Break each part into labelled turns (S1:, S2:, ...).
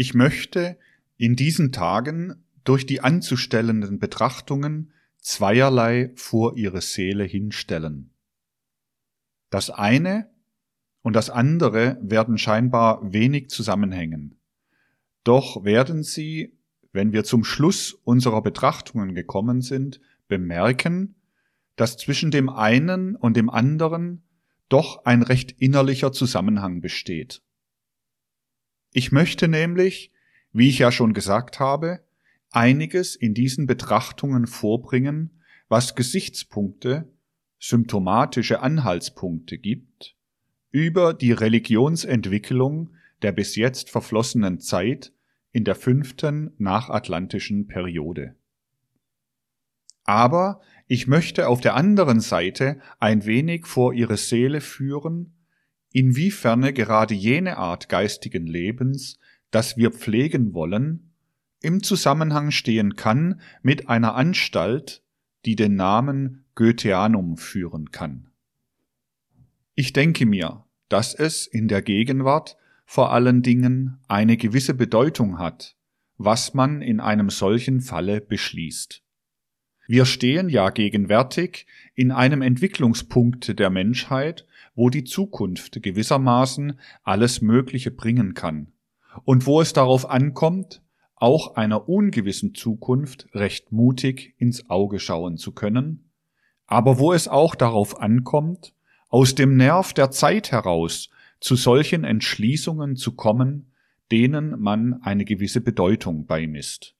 S1: Ich möchte in diesen Tagen durch die anzustellenden Betrachtungen zweierlei vor ihre Seele hinstellen. Das eine und das andere werden scheinbar wenig zusammenhängen. Doch werden sie, wenn wir zum Schluss unserer Betrachtungen gekommen sind, bemerken, dass zwischen dem einen und dem anderen doch ein recht innerlicher Zusammenhang besteht. Ich möchte nämlich, wie ich ja schon gesagt habe, einiges in diesen Betrachtungen vorbringen, was Gesichtspunkte, symptomatische Anhaltspunkte gibt, über die Religionsentwicklung der bis jetzt verflossenen Zeit in der fünften nachatlantischen Periode. Aber ich möchte auf der anderen Seite ein wenig vor ihre Seele führen, inwiefern gerade jene Art geistigen Lebens, das wir pflegen wollen, im Zusammenhang stehen kann mit einer Anstalt, die den Namen Goetheanum führen kann. Ich denke mir, dass es in der Gegenwart vor allen Dingen eine gewisse Bedeutung hat, was man in einem solchen Falle beschließt. Wir stehen ja gegenwärtig in einem Entwicklungspunkt der Menschheit, wo die Zukunft gewissermaßen alles Mögliche bringen kann und wo es darauf ankommt, auch einer ungewissen Zukunft recht mutig ins Auge schauen zu können, aber wo es auch darauf ankommt, aus dem Nerv der Zeit heraus zu solchen Entschließungen zu kommen, denen man eine gewisse Bedeutung beimisst.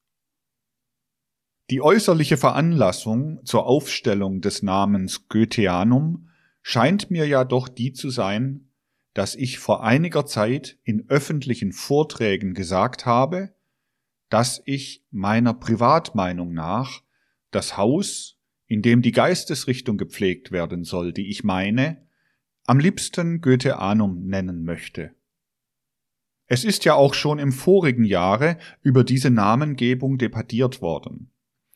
S1: Die äußerliche Veranlassung zur Aufstellung des Namens Goetheanum scheint mir ja doch die zu sein, dass ich vor einiger Zeit in öffentlichen Vorträgen gesagt habe, dass ich meiner Privatmeinung nach das Haus, in dem die Geistesrichtung gepflegt werden soll, die ich meine, am liebsten Goetheanum nennen möchte. Es ist ja auch schon im vorigen Jahre über diese Namengebung debattiert worden.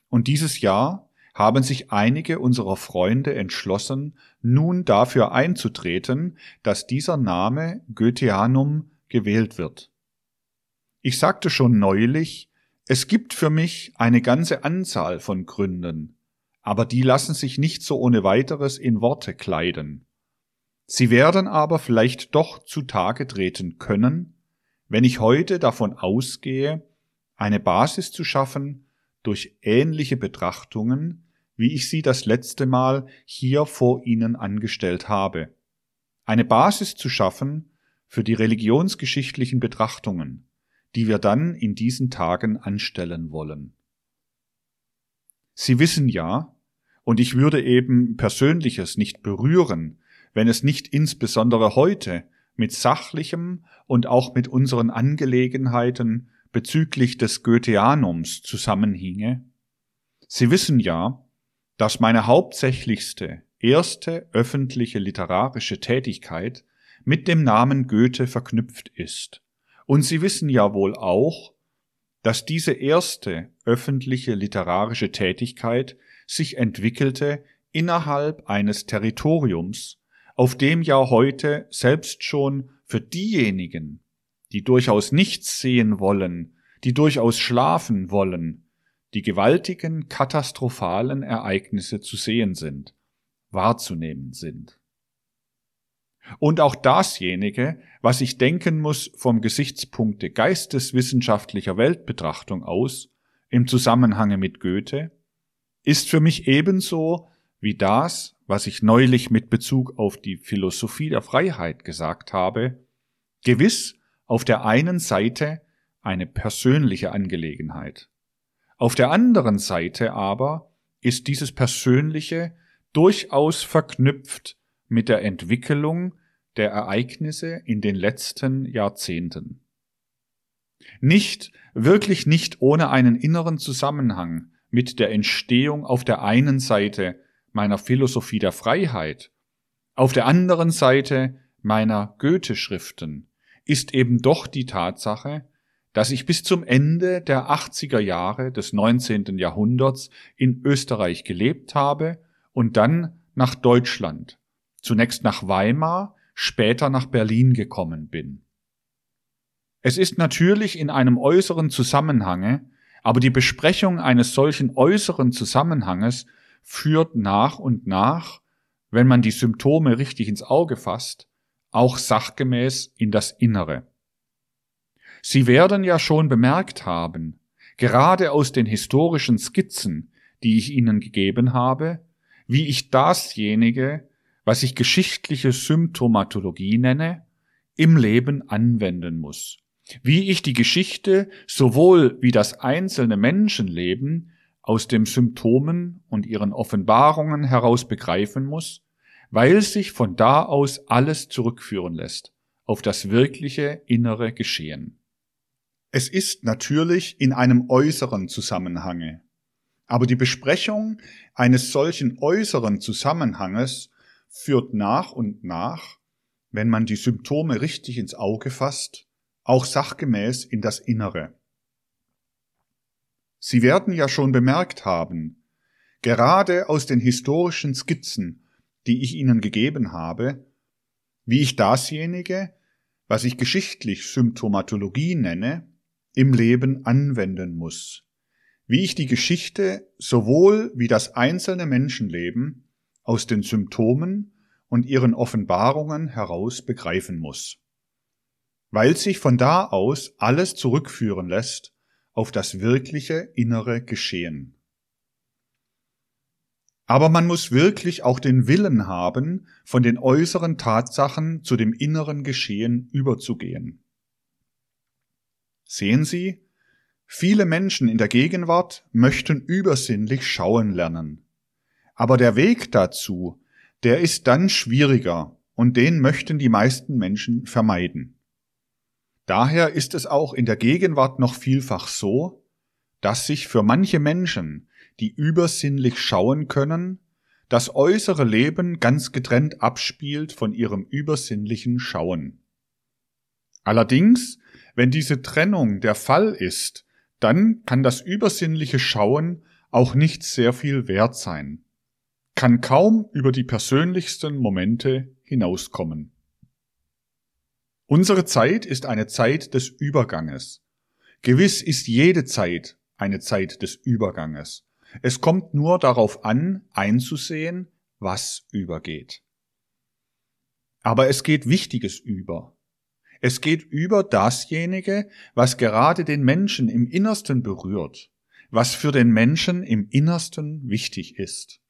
S1: Und dieses Jahr haben sich einige unserer Freunde entschlossen, nun dafür einzutreten, dass dieser Name Goetheanum gewählt wird. Ich sagte schon neulich, es gibt für mich eine ganze Anzahl von Gründen, aber die lassen sich nicht so ohne weiteres in Worte kleiden. Sie werden aber vielleicht doch zutage treten können, wenn ich heute davon ausgehe, eine Basis zu schaffen, durch ähnliche Betrachtungen, wie ich sie das letzte Mal hier vor Ihnen angestellt habe. Eine Basis zu schaffen für die religionsgeschichtlichen Betrachtungen, die wir dann in diesen Tagen anstellen wollen. Sie wissen ja, und ich würde eben Persönliches nicht berühren, wenn es nicht insbesondere heute mit sachlichem und auch mit unseren Angelegenheiten bezüglich des Goetheanums zusammenhinge? Sie wissen ja, dass meine hauptsächlichste erste öffentliche literarische Tätigkeit mit dem Namen Goethe verknüpft ist. Und Sie wissen ja wohl auch, dass diese erste öffentliche literarische Tätigkeit sich entwickelte innerhalb eines Territoriums, auf dem ja heute selbst schon für diejenigen, die durchaus nichts sehen wollen, die durchaus schlafen wollen, die gewaltigen katastrophalen Ereignisse zu sehen sind, wahrzunehmen sind. Und auch dasjenige, was ich denken muss vom Gesichtspunkte geisteswissenschaftlicher Weltbetrachtung aus, im Zusammenhange mit Goethe, ist für mich ebenso wie das, was ich neulich mit Bezug auf die Philosophie der Freiheit gesagt habe, gewiss auf der einen Seite eine persönliche Angelegenheit. Auf der anderen Seite aber ist dieses Persönliche durchaus verknüpft mit der Entwicklung der Ereignisse in den letzten Jahrzehnten. Nicht, wirklich nicht ohne einen inneren Zusammenhang mit der Entstehung auf der einen Seite meiner Philosophie der Freiheit, auf der anderen Seite meiner Goethe-Schriften, ist eben doch die Tatsache, dass ich bis zum Ende der 80er Jahre des 19. Jahrhunderts in Österreich gelebt habe und dann nach Deutschland, zunächst nach Weimar, später nach Berlin gekommen bin. Es ist natürlich in einem äußeren Zusammenhange, aber die Besprechung eines solchen äußeren Zusammenhanges führt nach und nach, wenn man die Symptome richtig ins Auge fasst, auch sachgemäß in das Innere. Sie werden ja schon bemerkt haben, gerade aus den historischen Skizzen, die ich Ihnen gegeben habe, wie ich dasjenige, was ich geschichtliche Symptomatologie nenne, im Leben anwenden muss. Wie ich die Geschichte sowohl wie das einzelne Menschenleben aus den Symptomen und ihren Offenbarungen heraus begreifen muss, weil sich von da aus alles zurückführen lässt auf das wirkliche innere Geschehen. Es ist natürlich in einem äußeren Zusammenhange, aber die Besprechung eines solchen äußeren Zusammenhanges führt nach und nach, wenn man die Symptome richtig ins Auge fasst, auch sachgemäß in das Innere. Sie werden ja schon bemerkt haben, gerade aus den historischen Skizzen, die ich Ihnen gegeben habe, wie ich dasjenige, was ich geschichtlich Symptomatologie nenne, im Leben anwenden muss, wie ich die Geschichte sowohl wie das einzelne Menschenleben aus den Symptomen und ihren Offenbarungen heraus begreifen muss, weil sich von da aus alles zurückführen lässt auf das wirkliche innere Geschehen. Aber man muss wirklich auch den Willen haben, von den äußeren Tatsachen zu dem inneren Geschehen überzugehen. Sehen Sie, viele Menschen in der Gegenwart möchten übersinnlich schauen lernen. Aber der Weg dazu, der ist dann schwieriger und den möchten die meisten Menschen vermeiden. Daher ist es auch in der Gegenwart noch vielfach so, dass sich für manche Menschen, die übersinnlich schauen können, das äußere Leben ganz getrennt abspielt von ihrem übersinnlichen Schauen. Allerdings, wenn diese Trennung der Fall ist, dann kann das übersinnliche Schauen auch nicht sehr viel wert sein, kann kaum über die persönlichsten Momente hinauskommen. Unsere Zeit ist eine Zeit des Überganges. Gewiss ist jede Zeit eine Zeit des Überganges. Es kommt nur darauf an, einzusehen, was übergeht. Aber es geht Wichtiges über. Es geht über dasjenige, was gerade den Menschen im Innersten berührt, was für den Menschen im Innersten wichtig ist.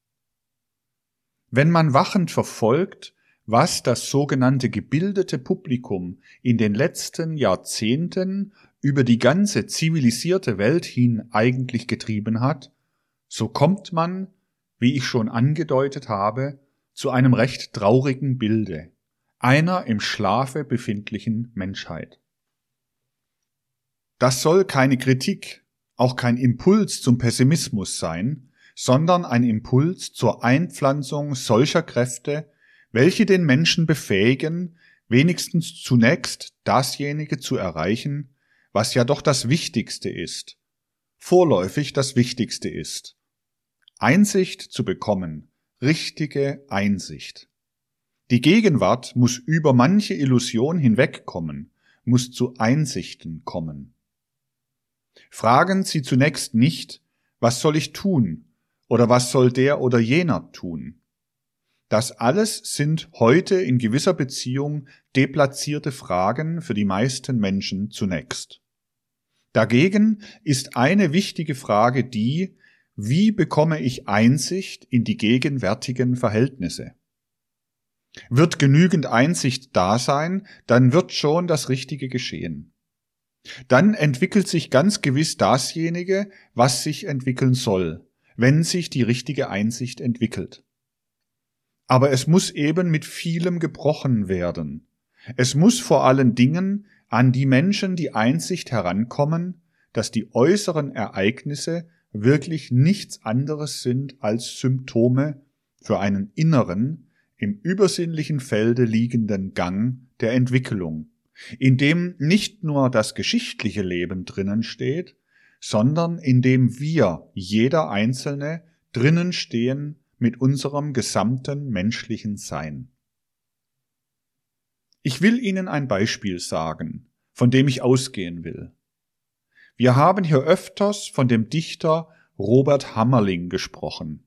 S1: Wenn man wachend verfolgt, was das sogenannte gebildete Publikum in den letzten Jahrzehnten über die ganze zivilisierte Welt hin eigentlich getrieben hat, so kommt man, wie ich schon angedeutet habe, zu einem recht traurigen Bilde einer im Schlafe befindlichen Menschheit. Das soll keine Kritik, auch kein Impuls zum Pessimismus sein, sondern ein Impuls zur Einpflanzung solcher Kräfte, welche den Menschen befähigen, wenigstens zunächst dasjenige zu erreichen, was ja doch das Wichtigste ist, vorläufig das Wichtigste ist. Einsicht zu bekommen, richtige Einsicht. Die Gegenwart muss über manche Illusion hinwegkommen, muss zu Einsichten kommen. Fragen Sie zunächst nicht, was soll ich tun oder was soll der oder jener tun. Das alles sind heute in gewisser Beziehung deplatzierte Fragen für die meisten Menschen zunächst. Dagegen ist eine wichtige Frage die, wie bekomme ich Einsicht in die gegenwärtigen Verhältnisse? Wird genügend Einsicht da sein, dann wird schon das Richtige geschehen. Dann entwickelt sich ganz gewiss dasjenige, was sich entwickeln soll, wenn sich die richtige Einsicht entwickelt. Aber es muss eben mit vielem gebrochen werden. Es muss vor allen Dingen an die Menschen die Einsicht herankommen, dass die äußeren Ereignisse wirklich nichts anderes sind als Symptome für einen inneren, im übersinnlichen Felde liegenden Gang der Entwicklung, in dem nicht nur das geschichtliche Leben drinnen steht, sondern in dem wir, jeder Einzelne, drinnen stehen mit unserem gesamten menschlichen Sein. Ich will Ihnen ein Beispiel sagen, von dem ich ausgehen will. Wir haben hier öfters von dem Dichter Robert Hammerling gesprochen.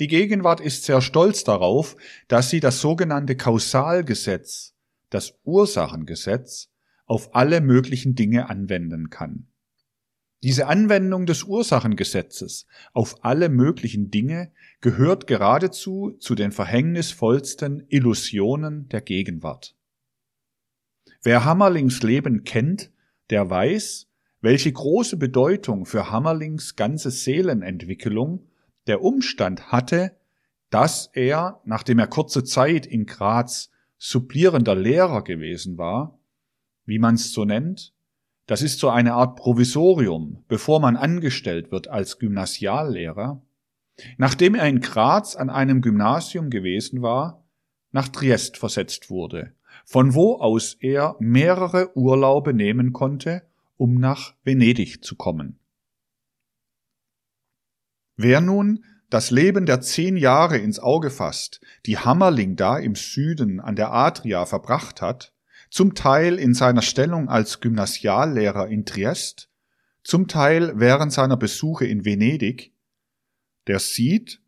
S1: Die Gegenwart ist sehr stolz darauf, dass sie das sogenannte Kausalgesetz, das Ursachengesetz, auf alle möglichen Dinge anwenden kann. Diese Anwendung des Ursachengesetzes auf alle möglichen Dinge gehört geradezu zu den verhängnisvollsten Illusionen der Gegenwart. Wer Hammerlings Leben kennt, der weiß, welche große Bedeutung für Hammerlings ganze Seelenentwicklung der Umstand hatte, dass er, nachdem er kurze Zeit in Graz supplierender Lehrer gewesen war, wie man es so nennt, das ist so eine Art Provisorium, bevor man angestellt wird als Gymnasiallehrer, nachdem er in Graz an einem Gymnasium gewesen war, nach Triest versetzt wurde, von wo aus er mehrere Urlaube nehmen konnte, um nach Venedig zu kommen. Wer nun das Leben der zehn Jahre ins Auge fasst, die Hammerling da im Süden an der Adria verbracht hat, zum Teil in seiner Stellung als Gymnasiallehrer in Triest, zum Teil während seiner Besuche in Venedig, der sieht,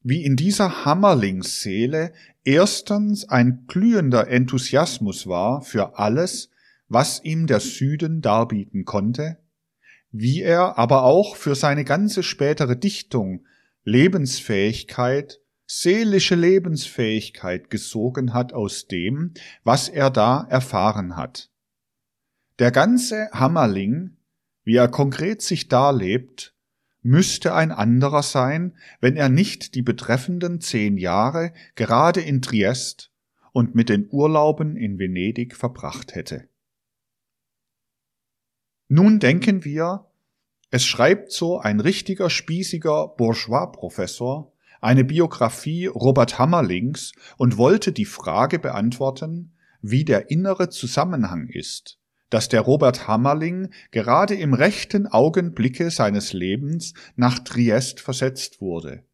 S1: wie in dieser Hammerlingsseele erstens ein glühender Enthusiasmus war für alles, was ihm der Süden darbieten konnte, wie er aber auch für seine ganze spätere Dichtung Lebensfähigkeit seelische Lebensfähigkeit gesogen hat aus dem, was er da erfahren hat. Der ganze Hammerling, wie er konkret sich darlebt, müsste ein anderer sein, wenn er nicht die betreffenden zehn Jahre gerade in Triest und mit den Urlauben in Venedig verbracht hätte. Nun denken wir, es schreibt so ein richtiger spießiger Bourgeois-Professor eine Biografie Robert Hammerlings und wollte die Frage beantworten, wie der innere Zusammenhang ist, dass der Robert Hammerling gerade im rechten Augenblicke seines Lebens nach Triest versetzt wurde,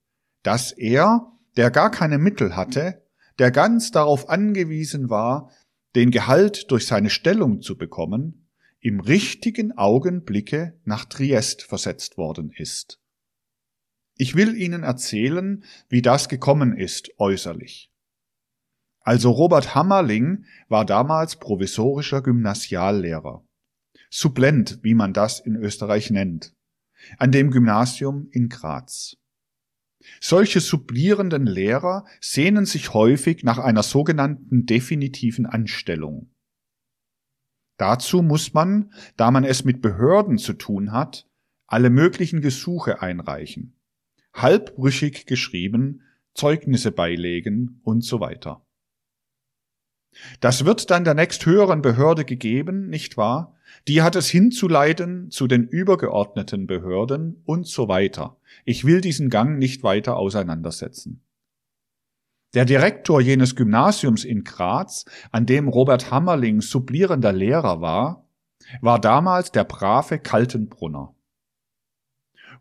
S1: dass er, der gar keine Mittel hatte, der ganz darauf angewiesen war, den Gehalt durch seine Stellung zu bekommen, im richtigen Augenblicke nach Triest versetzt worden ist. Ich will Ihnen erzählen, wie das gekommen ist äußerlich. Also Robert Hammerling war damals provisorischer Gymnasiallehrer. Sublent, wie man das in Österreich nennt, an dem Gymnasium in Graz. Solche sublierenden Lehrer sehnen sich häufig nach einer sogenannten definitiven Anstellung. Dazu muss man, da man es mit Behörden zu tun hat, alle möglichen Gesuche einreichen halbbrüchig geschrieben, Zeugnisse beilegen und so weiter. Das wird dann der nächsthöheren Behörde gegeben, nicht wahr? Die hat es hinzuleiten zu den übergeordneten Behörden und so weiter. Ich will diesen Gang nicht weiter auseinandersetzen. Der Direktor jenes Gymnasiums in Graz, an dem Robert Hammerling sublierender Lehrer war, war damals der brave Kaltenbrunner.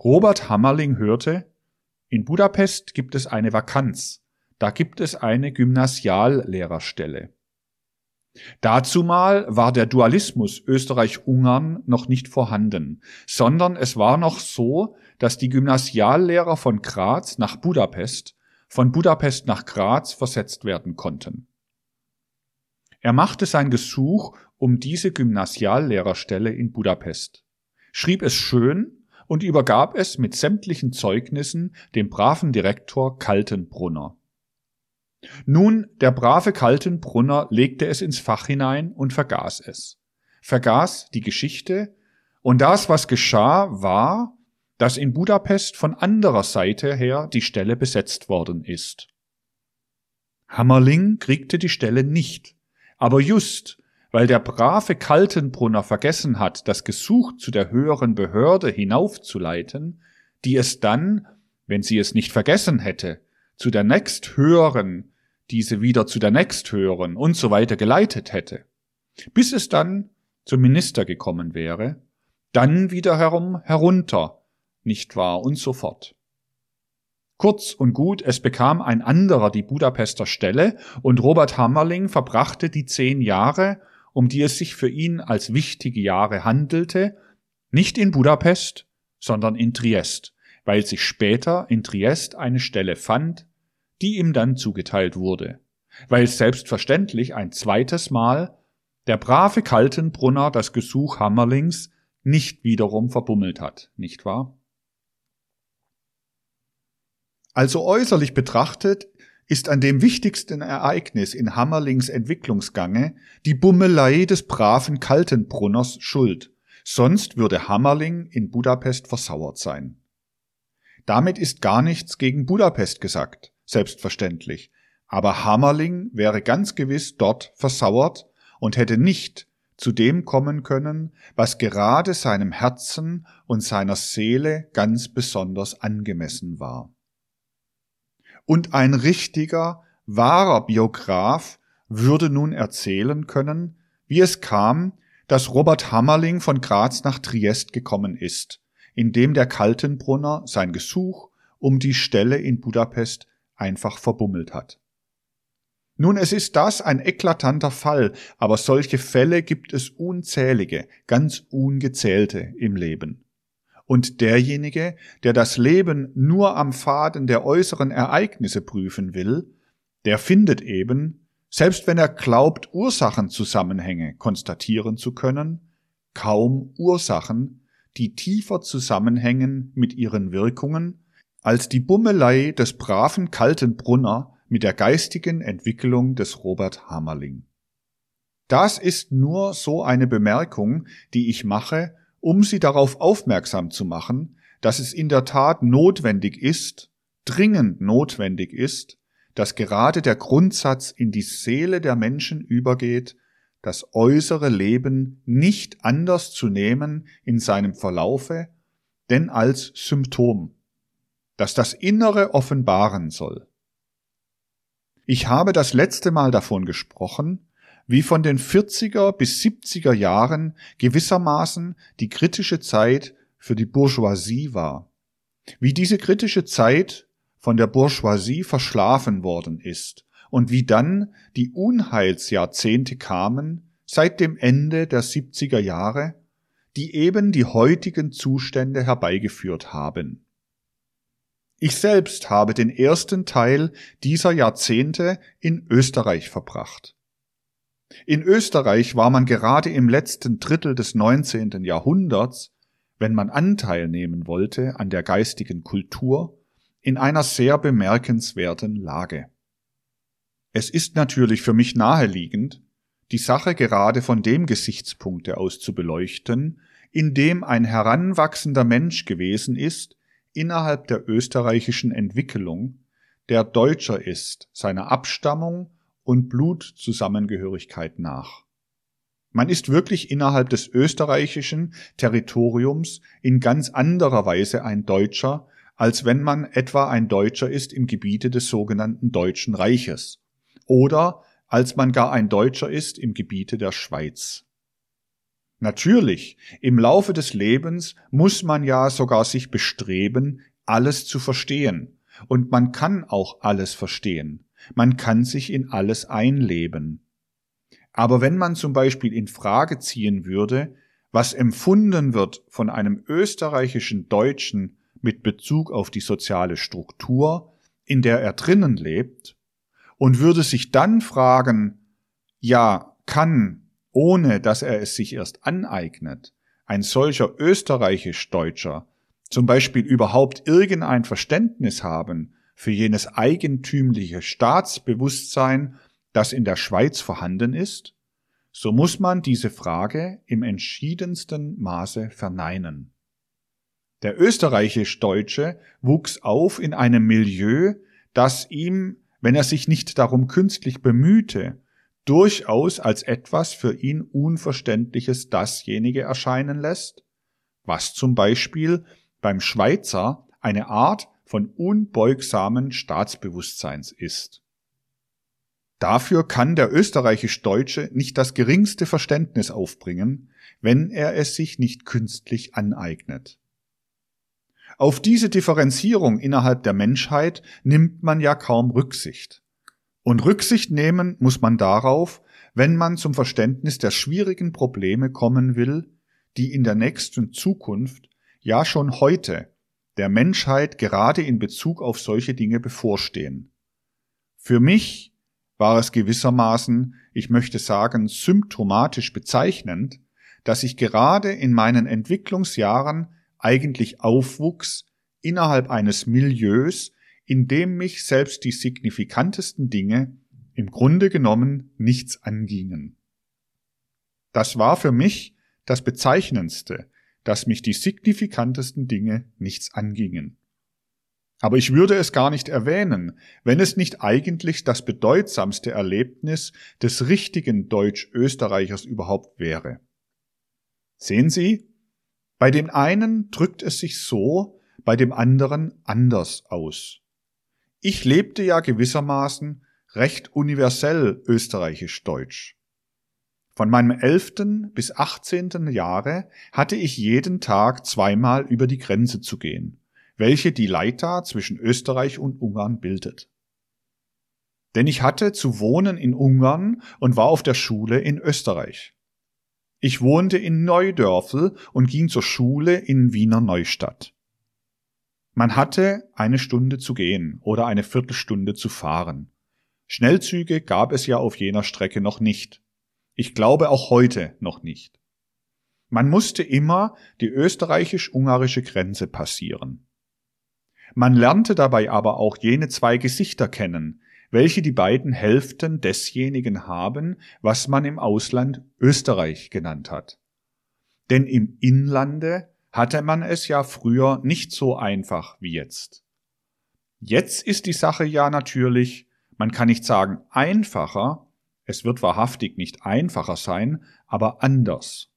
S1: Robert Hammerling hörte, in Budapest gibt es eine Vakanz. Da gibt es eine Gymnasiallehrerstelle. Dazumal war der Dualismus Österreich-Ungarn noch nicht vorhanden, sondern es war noch so, dass die Gymnasiallehrer von Graz nach Budapest, von Budapest nach Graz versetzt werden konnten. Er machte sein Gesuch um diese Gymnasiallehrerstelle in Budapest, schrieb es schön und übergab es mit sämtlichen Zeugnissen dem braven Direktor Kaltenbrunner. Nun, der brave Kaltenbrunner legte es ins Fach hinein und vergaß es. Vergaß die Geschichte, und das, was geschah, war, dass in Budapest von anderer Seite her die Stelle besetzt worden ist. Hammerling kriegte die Stelle nicht, aber just weil der brave Kaltenbrunner vergessen hat, das Gesuch zu der höheren Behörde hinaufzuleiten, die es dann, wenn sie es nicht vergessen hätte, zu der nächsthöheren, diese wieder zu der nächsthöheren und so weiter geleitet hätte, bis es dann zum Minister gekommen wäre, dann wiederherum herunter, nicht wahr, und so fort. Kurz und gut, es bekam ein anderer die Budapester Stelle und Robert Hammerling verbrachte die zehn Jahre um die es sich für ihn als wichtige Jahre handelte, nicht in Budapest, sondern in Triest, weil sich später in Triest eine Stelle fand, die ihm dann zugeteilt wurde, weil selbstverständlich ein zweites Mal der brave Kaltenbrunner das Gesuch Hammerlings nicht wiederum verbummelt hat, nicht wahr? Also äußerlich betrachtet ist an dem wichtigsten Ereignis in Hammerlings Entwicklungsgange die Bummelei des braven Kaltenbrunners schuld, sonst würde Hammerling in Budapest versauert sein. Damit ist gar nichts gegen Budapest gesagt, selbstverständlich, aber Hammerling wäre ganz gewiss dort versauert und hätte nicht zu dem kommen können, was gerade seinem Herzen und seiner Seele ganz besonders angemessen war und ein richtiger, wahrer Biograf würde nun erzählen können, wie es kam, dass Robert Hammerling von Graz nach Triest gekommen ist, indem der Kaltenbrunner sein Gesuch um die Stelle in Budapest einfach verbummelt hat. Nun, es ist das ein eklatanter Fall, aber solche Fälle gibt es unzählige, ganz ungezählte im Leben. Und derjenige, der das Leben nur am Faden der äußeren Ereignisse prüfen will, der findet eben, selbst wenn er glaubt, Ursachenzusammenhänge konstatieren zu können, kaum Ursachen, die tiefer zusammenhängen mit ihren Wirkungen, als die Bummelei des braven kalten Brunner mit der geistigen Entwicklung des Robert Hamerling. Das ist nur so eine Bemerkung, die ich mache, um sie darauf aufmerksam zu machen, dass es in der Tat notwendig ist, dringend notwendig ist, dass gerade der Grundsatz in die Seele der Menschen übergeht, das äußere Leben nicht anders zu nehmen in seinem Verlaufe, denn als Symptom, das das Innere offenbaren soll. Ich habe das letzte Mal davon gesprochen, wie von den 40er bis 70er Jahren gewissermaßen die kritische Zeit für die Bourgeoisie war. Wie diese kritische Zeit von der Bourgeoisie verschlafen worden ist und wie dann die Unheilsjahrzehnte kamen seit dem Ende der 70er Jahre, die eben die heutigen Zustände herbeigeführt haben. Ich selbst habe den ersten Teil dieser Jahrzehnte in Österreich verbracht. In Österreich war man gerade im letzten Drittel des 19. Jahrhunderts, wenn man Anteil nehmen wollte an der geistigen Kultur, in einer sehr bemerkenswerten Lage. Es ist natürlich für mich naheliegend, die Sache gerade von dem Gesichtspunkte aus zu beleuchten, in dem ein heranwachsender Mensch gewesen ist, innerhalb der österreichischen Entwicklung, der Deutscher ist, seiner Abstammung und Blutzusammengehörigkeit nach. Man ist wirklich innerhalb des österreichischen Territoriums in ganz anderer Weise ein Deutscher, als wenn man etwa ein Deutscher ist im Gebiete des sogenannten Deutschen Reiches oder als man gar ein Deutscher ist im Gebiete der Schweiz. Natürlich, im Laufe des Lebens muss man ja sogar sich bestreben, alles zu verstehen, und man kann auch alles verstehen. Man kann sich in alles einleben. Aber wenn man zum Beispiel in Frage ziehen würde, was empfunden wird von einem österreichischen Deutschen mit Bezug auf die soziale Struktur, in der er drinnen lebt, und würde sich dann fragen, ja, kann, ohne dass er es sich erst aneignet, ein solcher österreichisch-Deutscher zum Beispiel überhaupt irgendein Verständnis haben für jenes eigentümliche Staatsbewusstsein, das in der Schweiz vorhanden ist, so muss man diese Frage im entschiedensten Maße verneinen. Der österreichisch-Deutsche wuchs auf in einem Milieu, das ihm, wenn er sich nicht darum künstlich bemühte, durchaus als etwas für ihn Unverständliches dasjenige erscheinen lässt, was zum Beispiel beim Schweizer eine Art von unbeugsamen Staatsbewusstseins ist. Dafür kann der österreichisch-Deutsche nicht das geringste Verständnis aufbringen, wenn er es sich nicht künstlich aneignet. Auf diese Differenzierung innerhalb der Menschheit nimmt man ja kaum Rücksicht. Und Rücksicht nehmen muss man darauf, wenn man zum Verständnis der schwierigen Probleme kommen will, die in der nächsten Zukunft, ja schon heute, der Menschheit gerade in Bezug auf solche Dinge bevorstehen. Für mich war es gewissermaßen, ich möchte sagen, symptomatisch bezeichnend, dass ich gerade in meinen Entwicklungsjahren eigentlich aufwuchs innerhalb eines Milieus, in dem mich selbst die signifikantesten Dinge im Grunde genommen nichts angingen. Das war für mich das Bezeichnendste, dass mich die signifikantesten Dinge nichts angingen. Aber ich würde es gar nicht erwähnen, wenn es nicht eigentlich das bedeutsamste Erlebnis des richtigen Deutsch-Österreichers überhaupt wäre. Sehen Sie, bei dem einen drückt es sich so, bei dem anderen anders aus. Ich lebte ja gewissermaßen recht universell österreichisch-deutsch. Von meinem elften bis achtzehnten Jahre hatte ich jeden Tag zweimal über die Grenze zu gehen, welche die Leiter zwischen Österreich und Ungarn bildet. Denn ich hatte zu wohnen in Ungarn und war auf der Schule in Österreich. Ich wohnte in Neudörfel und ging zur Schule in Wiener Neustadt. Man hatte eine Stunde zu gehen oder eine Viertelstunde zu fahren. Schnellzüge gab es ja auf jener Strecke noch nicht. Ich glaube auch heute noch nicht. Man musste immer die österreichisch-ungarische Grenze passieren. Man lernte dabei aber auch jene zwei Gesichter kennen, welche die beiden Hälften desjenigen haben, was man im Ausland Österreich genannt hat. Denn im Inlande hatte man es ja früher nicht so einfach wie jetzt. Jetzt ist die Sache ja natürlich, man kann nicht sagen einfacher, es wird wahrhaftig nicht einfacher sein, aber anders.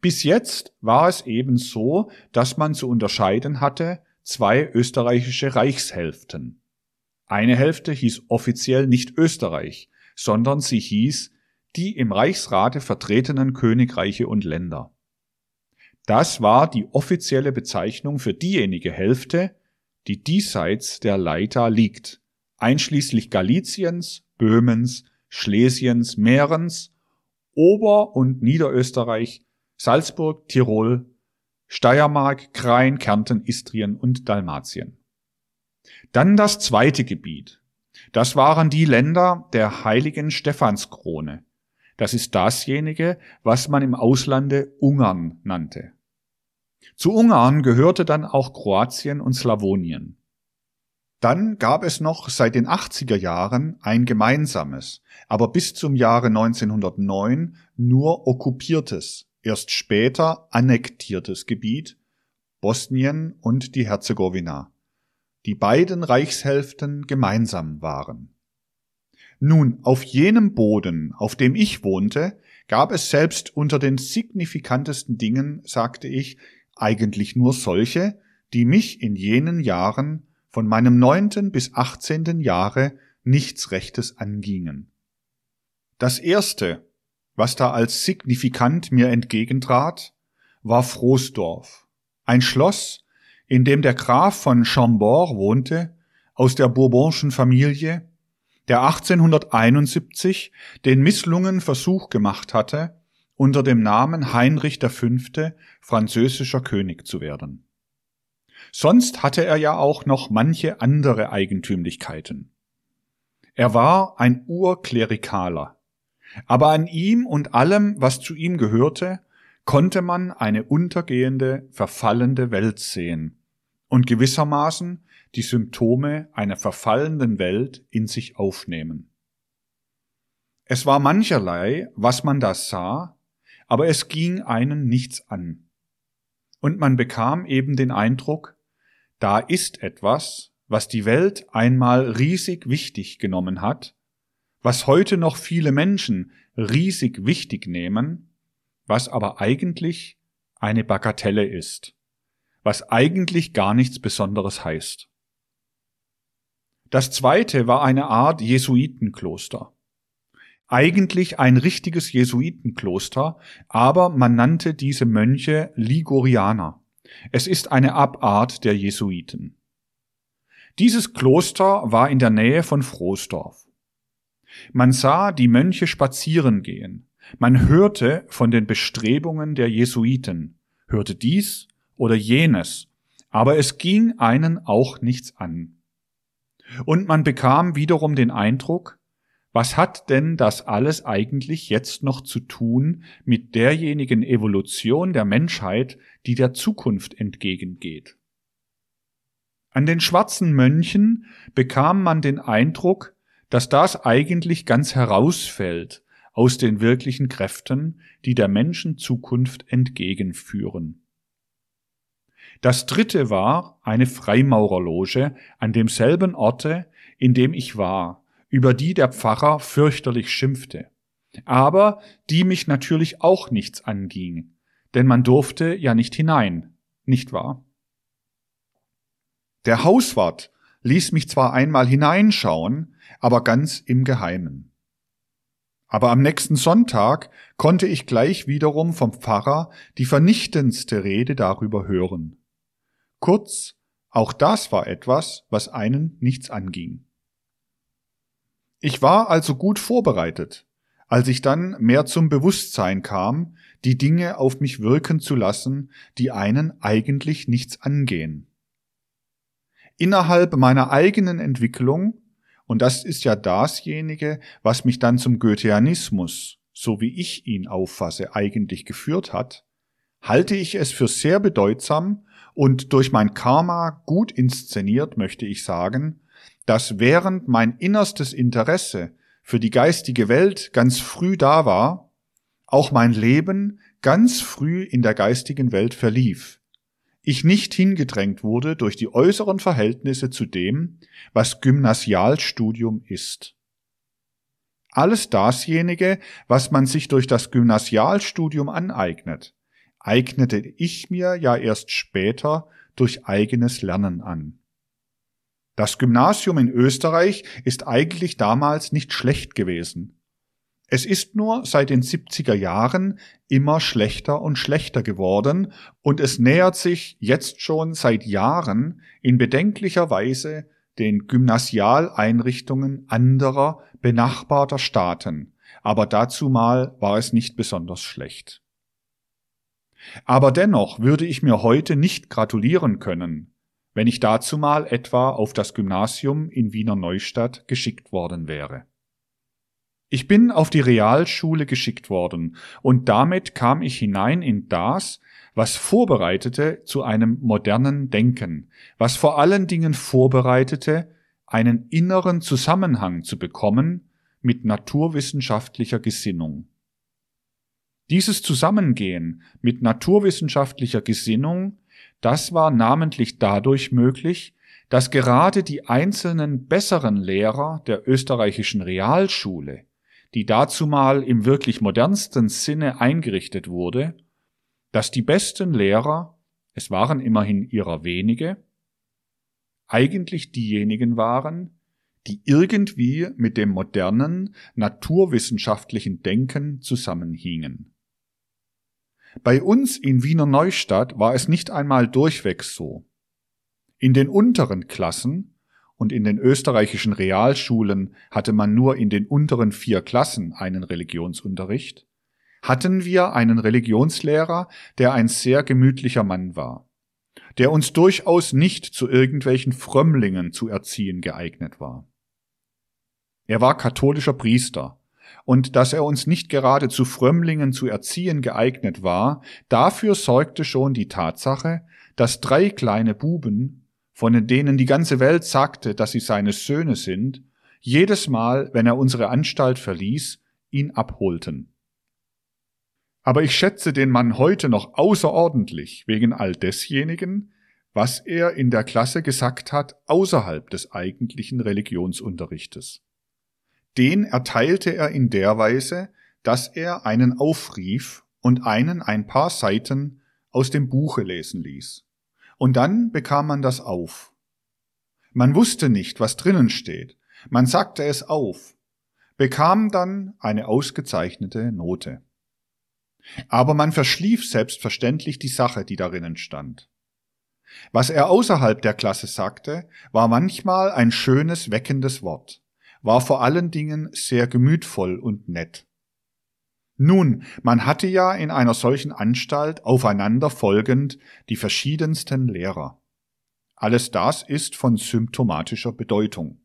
S1: Bis jetzt war es eben so, dass man zu unterscheiden hatte zwei österreichische Reichshälften. Eine Hälfte hieß offiziell nicht Österreich, sondern sie hieß die im Reichsrate vertretenen Königreiche und Länder. Das war die offizielle Bezeichnung für diejenige Hälfte, die diesseits der Leita liegt, einschließlich Galiciens, Böhmens, Schlesiens, Mährens, Ober- und Niederösterreich, Salzburg, Tirol, Steiermark, Krain, Kärnten, Istrien und Dalmatien. Dann das zweite Gebiet. Das waren die Länder der heiligen Stephanskrone. Das ist dasjenige, was man im Auslande Ungarn nannte. Zu Ungarn gehörte dann auch Kroatien und Slawonien. Dann gab es noch seit den 80er Jahren ein gemeinsames, aber bis zum Jahre 1909 nur okkupiertes, erst später annektiertes Gebiet, Bosnien und die Herzegowina die beiden Reichshälften gemeinsam waren. Nun, auf jenem Boden, auf dem ich wohnte, gab es selbst unter den signifikantesten Dingen, sagte ich, eigentlich nur solche, die mich in jenen Jahren von meinem neunten bis achtzehnten Jahre nichts Rechtes angingen. Das erste, was da als signifikant mir entgegentrat, war Froßdorf, ein Schloss, in dem der Graf von Chambord wohnte, aus der Bourbonschen Familie, der 1871 den misslungen Versuch gemacht hatte, unter dem Namen Heinrich V. französischer König zu werden. Sonst hatte er ja auch noch manche andere Eigentümlichkeiten. Er war ein Urklerikaler, aber an ihm und allem, was zu ihm gehörte, konnte man eine untergehende, verfallende Welt sehen, und gewissermaßen die Symptome einer verfallenden Welt in sich aufnehmen. Es war mancherlei, was man da sah, aber es ging einen nichts an. Und man bekam eben den Eindruck, da ist etwas, was die Welt einmal riesig wichtig genommen hat, was heute noch viele Menschen riesig wichtig nehmen, was aber eigentlich eine Bagatelle ist was eigentlich gar nichts Besonderes heißt. Das zweite war eine Art Jesuitenkloster. Eigentlich ein richtiges Jesuitenkloster, aber man nannte diese Mönche Ligurianer. Es ist eine Abart der Jesuiten. Dieses Kloster war in der Nähe von Frohsdorf. Man sah die Mönche spazieren gehen, man hörte von den Bestrebungen der Jesuiten, hörte dies oder jenes, aber es ging einen auch nichts an. Und man bekam wiederum den Eindruck, was hat denn das alles eigentlich jetzt noch zu tun mit derjenigen Evolution der Menschheit, die der Zukunft entgegengeht? An den schwarzen Mönchen bekam man den Eindruck, dass das eigentlich ganz herausfällt aus den wirklichen Kräften, die der Menschen Zukunft entgegenführen. Das dritte war eine Freimaurerloge an demselben Orte, in dem ich war, über die der Pfarrer fürchterlich schimpfte, aber die mich natürlich auch nichts anging, denn man durfte ja nicht hinein, nicht wahr? Der Hauswart ließ mich zwar einmal hineinschauen, aber ganz im Geheimen. Aber am nächsten Sonntag konnte ich gleich wiederum vom Pfarrer die vernichtendste Rede darüber hören. Kurz, auch das war etwas, was einen nichts anging. Ich war also gut vorbereitet, als ich dann mehr zum Bewusstsein kam, die Dinge auf mich wirken zu lassen, die einen eigentlich nichts angehen. Innerhalb meiner eigenen Entwicklung, und das ist ja dasjenige, was mich dann zum Goetheanismus, so wie ich ihn auffasse, eigentlich geführt hat, halte ich es für sehr bedeutsam und durch mein Karma gut inszeniert, möchte ich sagen, dass während mein innerstes Interesse für die geistige Welt ganz früh da war, auch mein Leben ganz früh in der geistigen Welt verlief. Ich nicht hingedrängt wurde durch die äußeren Verhältnisse zu dem, was Gymnasialstudium ist. Alles dasjenige, was man sich durch das Gymnasialstudium aneignet, eignete ich mir ja erst später durch eigenes Lernen an. Das Gymnasium in Österreich ist eigentlich damals nicht schlecht gewesen. Es ist nur seit den 70er Jahren immer schlechter und schlechter geworden und es nähert sich jetzt schon seit Jahren in bedenklicher Weise den Gymnasialeinrichtungen anderer benachbarter Staaten, aber dazu mal war es nicht besonders schlecht. Aber dennoch würde ich mir heute nicht gratulieren können, wenn ich dazu mal etwa auf das Gymnasium in Wiener Neustadt geschickt worden wäre. Ich bin auf die Realschule geschickt worden, und damit kam ich hinein in das, was vorbereitete zu einem modernen Denken, was vor allen Dingen vorbereitete, einen inneren Zusammenhang zu bekommen mit naturwissenschaftlicher Gesinnung. Dieses Zusammengehen mit naturwissenschaftlicher Gesinnung, das war namentlich dadurch möglich, dass gerade die einzelnen besseren Lehrer der österreichischen Realschule, die dazumal im wirklich modernsten Sinne eingerichtet wurde, dass die besten Lehrer, es waren immerhin ihrer wenige, eigentlich diejenigen waren, die irgendwie mit dem modernen naturwissenschaftlichen Denken zusammenhingen. Bei uns in Wiener Neustadt war es nicht einmal durchweg so. In den unteren Klassen und in den österreichischen Realschulen hatte man nur in den unteren vier Klassen einen Religionsunterricht, hatten wir einen Religionslehrer, der ein sehr gemütlicher Mann war, der uns durchaus nicht zu irgendwelchen Frömmlingen zu erziehen geeignet war. Er war katholischer Priester, und dass er uns nicht gerade zu Frömmlingen zu erziehen geeignet war, dafür sorgte schon die Tatsache, dass drei kleine Buben, von denen die ganze Welt sagte, dass sie seine Söhne sind, jedes Mal, wenn er unsere Anstalt verließ, ihn abholten. Aber ich schätze den Mann heute noch außerordentlich wegen all desjenigen, was er in der Klasse gesagt hat außerhalb des eigentlichen Religionsunterrichtes den erteilte er in der Weise, dass er einen aufrief und einen ein paar Seiten aus dem Buche lesen ließ. Und dann bekam man das auf. Man wusste nicht, was drinnen steht, man sagte es auf, bekam dann eine ausgezeichnete Note. Aber man verschlief selbstverständlich die Sache, die darinnen stand. Was er außerhalb der Klasse sagte, war manchmal ein schönes, weckendes Wort war vor allen Dingen sehr gemütvoll und nett. Nun, man hatte ja in einer solchen Anstalt aufeinander folgend die verschiedensten Lehrer. Alles das ist von symptomatischer Bedeutung.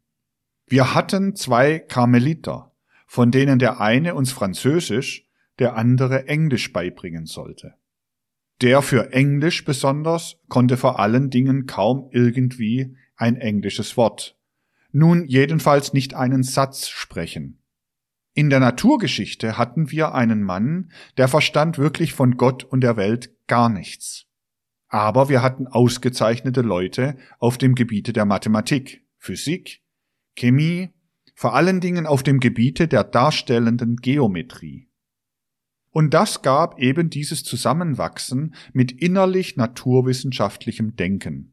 S1: Wir hatten zwei Karmeliter, von denen der eine uns Französisch, der andere Englisch beibringen sollte. Der für Englisch besonders konnte vor allen Dingen kaum irgendwie ein englisches Wort, nun jedenfalls nicht einen Satz sprechen. In der Naturgeschichte hatten wir einen Mann, der verstand wirklich von Gott und der Welt gar nichts. Aber wir hatten ausgezeichnete Leute auf dem Gebiete der Mathematik, Physik, Chemie, vor allen Dingen auf dem Gebiete der darstellenden Geometrie. Und das gab eben dieses Zusammenwachsen mit innerlich naturwissenschaftlichem Denken.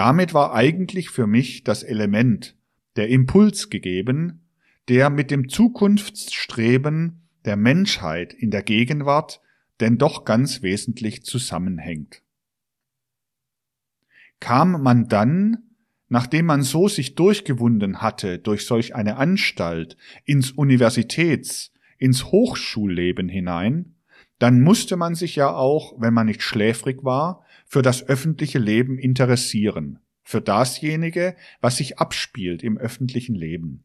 S1: Damit war eigentlich für mich das Element, der Impuls gegeben, der mit dem Zukunftsstreben der Menschheit in der Gegenwart denn doch ganz wesentlich zusammenhängt. Kam man dann nachdem man so sich durchgewunden hatte durch solch eine Anstalt ins Universitäts, ins Hochschulleben hinein, dann musste man sich ja auch, wenn man nicht schläfrig war, für das öffentliche Leben interessieren, für dasjenige, was sich abspielt im öffentlichen Leben.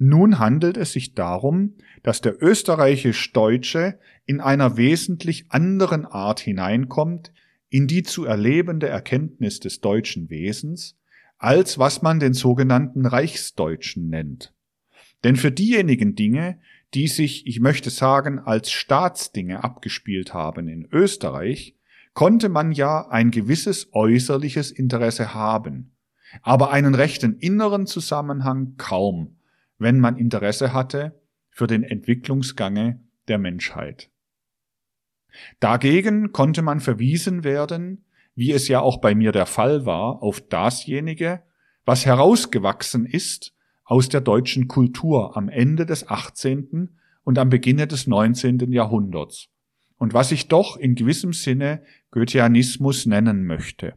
S1: Nun handelt es sich darum, dass der österreichisch-deutsche in einer wesentlich anderen Art hineinkommt in die zu erlebende Erkenntnis des deutschen Wesens, als was man den sogenannten Reichsdeutschen nennt. Denn für diejenigen Dinge, die sich, ich möchte sagen, als Staatsdinge abgespielt haben in Österreich, konnte man ja ein gewisses äußerliches Interesse haben, aber einen rechten inneren Zusammenhang kaum, wenn man Interesse hatte für den Entwicklungsgange der Menschheit. Dagegen konnte man verwiesen werden, wie es ja auch bei mir der Fall war, auf dasjenige, was herausgewachsen ist aus der deutschen Kultur am Ende des 18. und am Beginne des 19. Jahrhunderts und was ich doch in gewissem Sinne Goetheanismus nennen möchte.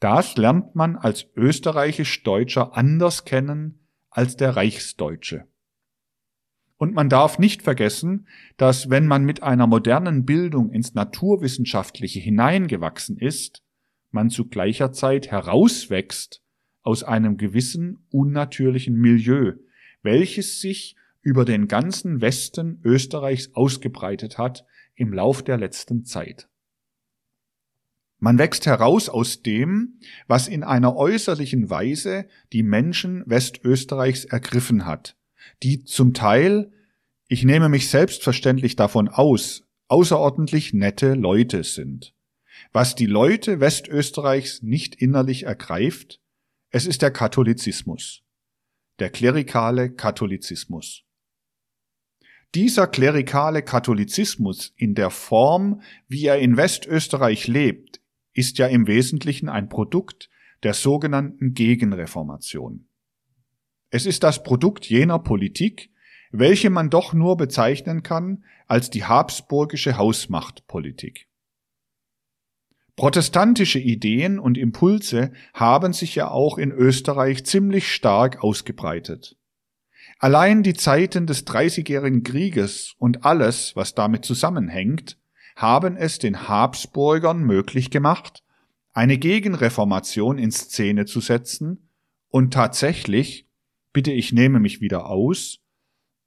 S1: Das lernt man als österreichisch-deutscher anders kennen als der Reichsdeutsche. Und man darf nicht vergessen, dass wenn man mit einer modernen Bildung ins Naturwissenschaftliche hineingewachsen ist, man zu gleicher Zeit herauswächst aus einem gewissen unnatürlichen Milieu, welches sich über den ganzen Westen Österreichs ausgebreitet hat im Lauf der letzten Zeit. Man wächst heraus aus dem, was in einer äußerlichen Weise die Menschen Westösterreichs ergriffen hat, die zum Teil, ich nehme mich selbstverständlich davon aus, außerordentlich nette Leute sind. Was die Leute Westösterreichs nicht innerlich ergreift, es ist der Katholizismus, der klerikale Katholizismus. Dieser klerikale Katholizismus in der Form, wie er in Westösterreich lebt, ist ja im Wesentlichen ein Produkt der sogenannten Gegenreformation. Es ist das Produkt jener Politik, welche man doch nur bezeichnen kann als die habsburgische Hausmachtpolitik. Protestantische Ideen und Impulse haben sich ja auch in Österreich ziemlich stark ausgebreitet. Allein die Zeiten des Dreißigjährigen Krieges und alles, was damit zusammenhängt, haben es den Habsburgern möglich gemacht, eine Gegenreformation in Szene zu setzen. Und tatsächlich bitte ich nehme mich wieder aus,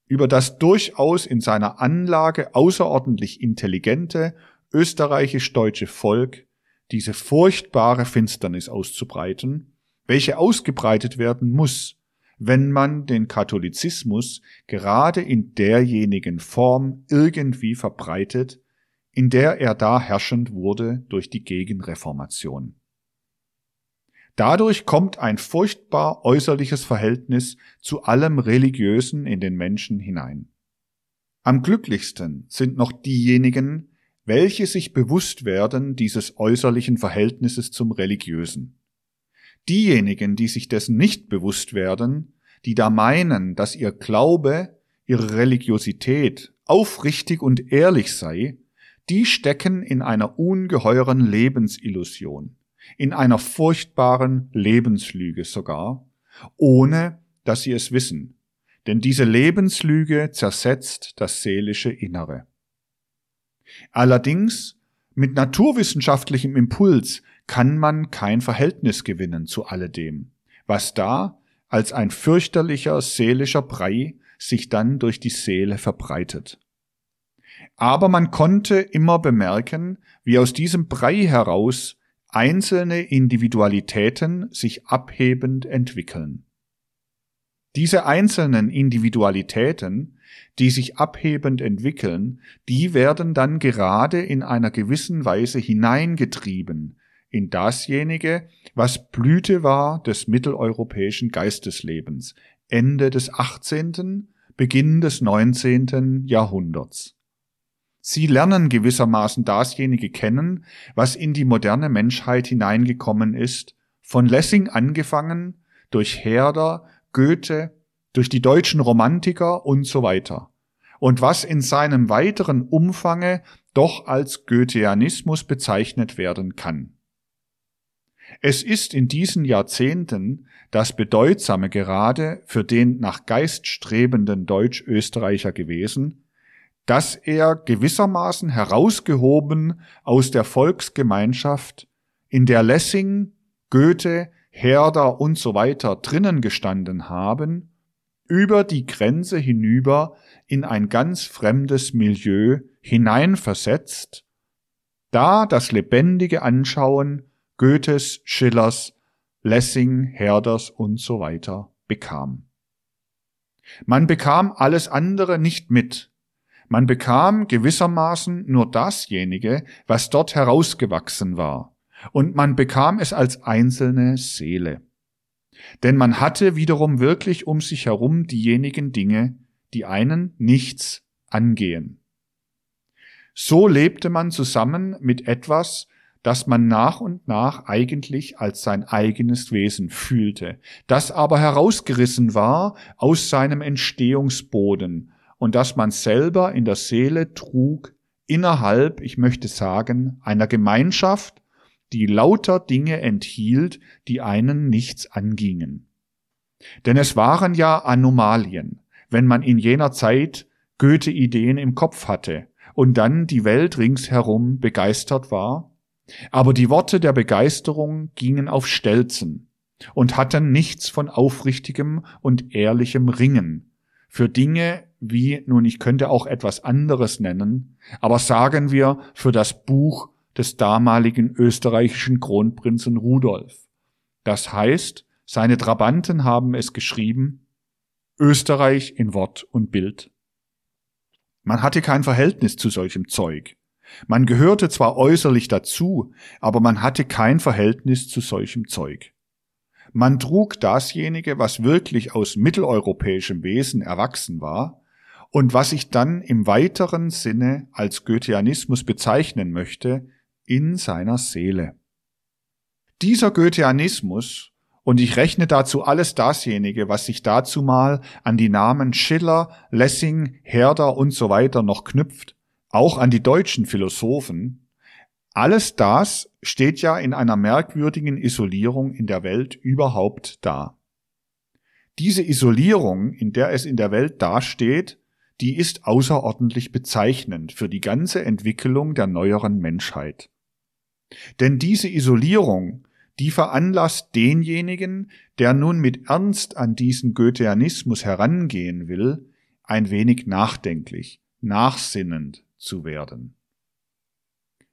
S1: über das durchaus in seiner Anlage außerordentlich intelligente österreichisch-deutsche Volk diese furchtbare Finsternis auszubreiten, welche ausgebreitet werden muss, wenn man den Katholizismus gerade in derjenigen Form irgendwie verbreitet, in der er da herrschend wurde durch die Gegenreformation. Dadurch kommt ein furchtbar äußerliches Verhältnis zu allem Religiösen in den Menschen hinein. Am glücklichsten sind noch diejenigen, welche sich bewusst werden dieses äußerlichen Verhältnisses zum Religiösen. Diejenigen, die sich dessen nicht bewusst werden, die da meinen, dass ihr Glaube, ihre Religiosität aufrichtig und ehrlich sei, die stecken in einer ungeheuren Lebensillusion in einer furchtbaren Lebenslüge sogar, ohne dass sie es wissen, denn diese Lebenslüge zersetzt das seelische Innere. Allerdings mit naturwissenschaftlichem Impuls kann man kein Verhältnis gewinnen zu alledem, was da als ein fürchterlicher seelischer Brei sich dann durch die Seele verbreitet. Aber man konnte immer bemerken, wie aus diesem Brei heraus einzelne Individualitäten sich abhebend entwickeln. Diese einzelnen Individualitäten, die sich abhebend entwickeln, die werden dann gerade in einer gewissen Weise hineingetrieben in dasjenige, was Blüte war des mitteleuropäischen Geisteslebens, Ende des 18., Beginn des 19. Jahrhunderts. Sie lernen gewissermaßen dasjenige kennen, was in die moderne Menschheit hineingekommen ist, von Lessing angefangen, durch Herder, Goethe, durch die deutschen Romantiker und so weiter. Und was in seinem weiteren Umfange doch als Goetheanismus bezeichnet werden kann. Es ist in diesen Jahrzehnten das Bedeutsame gerade für den nach Geist strebenden Deutsch-Österreicher gewesen, dass er gewissermaßen herausgehoben aus der Volksgemeinschaft, in der Lessing, Goethe, Herder und so weiter drinnen gestanden haben, über die Grenze hinüber in ein ganz fremdes Milieu hineinversetzt, da das lebendige Anschauen Goethes, Schillers, Lessing, Herders und so weiter bekam. Man bekam alles andere nicht mit. Man bekam gewissermaßen nur dasjenige, was dort herausgewachsen war, und man bekam es als einzelne Seele. Denn man hatte wiederum wirklich um sich herum diejenigen Dinge, die einen nichts angehen. So lebte man zusammen mit etwas, das man nach und nach eigentlich als sein eigenes Wesen fühlte, das aber herausgerissen war aus seinem Entstehungsboden und das man selber in der Seele trug innerhalb, ich möchte sagen, einer Gemeinschaft, die lauter Dinge enthielt, die einen nichts angingen. Denn es waren ja Anomalien, wenn man in jener Zeit Goethe-Ideen im Kopf hatte und dann die Welt ringsherum begeistert war aber die Worte der Begeisterung gingen auf Stelzen und hatten nichts von aufrichtigem und ehrlichem Ringen für Dinge wie, nun ich könnte auch etwas anderes nennen, aber sagen wir für das Buch des damaligen österreichischen Kronprinzen Rudolf. Das heißt, seine Trabanten haben es geschrieben, Österreich in Wort und Bild. Man hatte kein Verhältnis zu solchem Zeug. Man gehörte zwar äußerlich dazu, aber man hatte kein Verhältnis zu solchem Zeug. Man trug dasjenige, was wirklich aus mitteleuropäischem Wesen erwachsen war und was ich dann im weiteren Sinne als Goetheanismus bezeichnen möchte, in seiner Seele. Dieser Goetheanismus, und ich rechne dazu alles dasjenige, was sich dazu mal an die Namen Schiller, Lessing, Herder und so weiter noch knüpft, auch an die deutschen Philosophen, alles das steht ja in einer merkwürdigen Isolierung in der Welt überhaupt da. Diese Isolierung, in der es in der Welt dasteht, die ist außerordentlich bezeichnend für die ganze Entwicklung der neueren Menschheit. Denn diese Isolierung, die veranlasst denjenigen, der nun mit Ernst an diesen Goetheanismus herangehen will, ein wenig nachdenklich, nachsinnend, zu werden.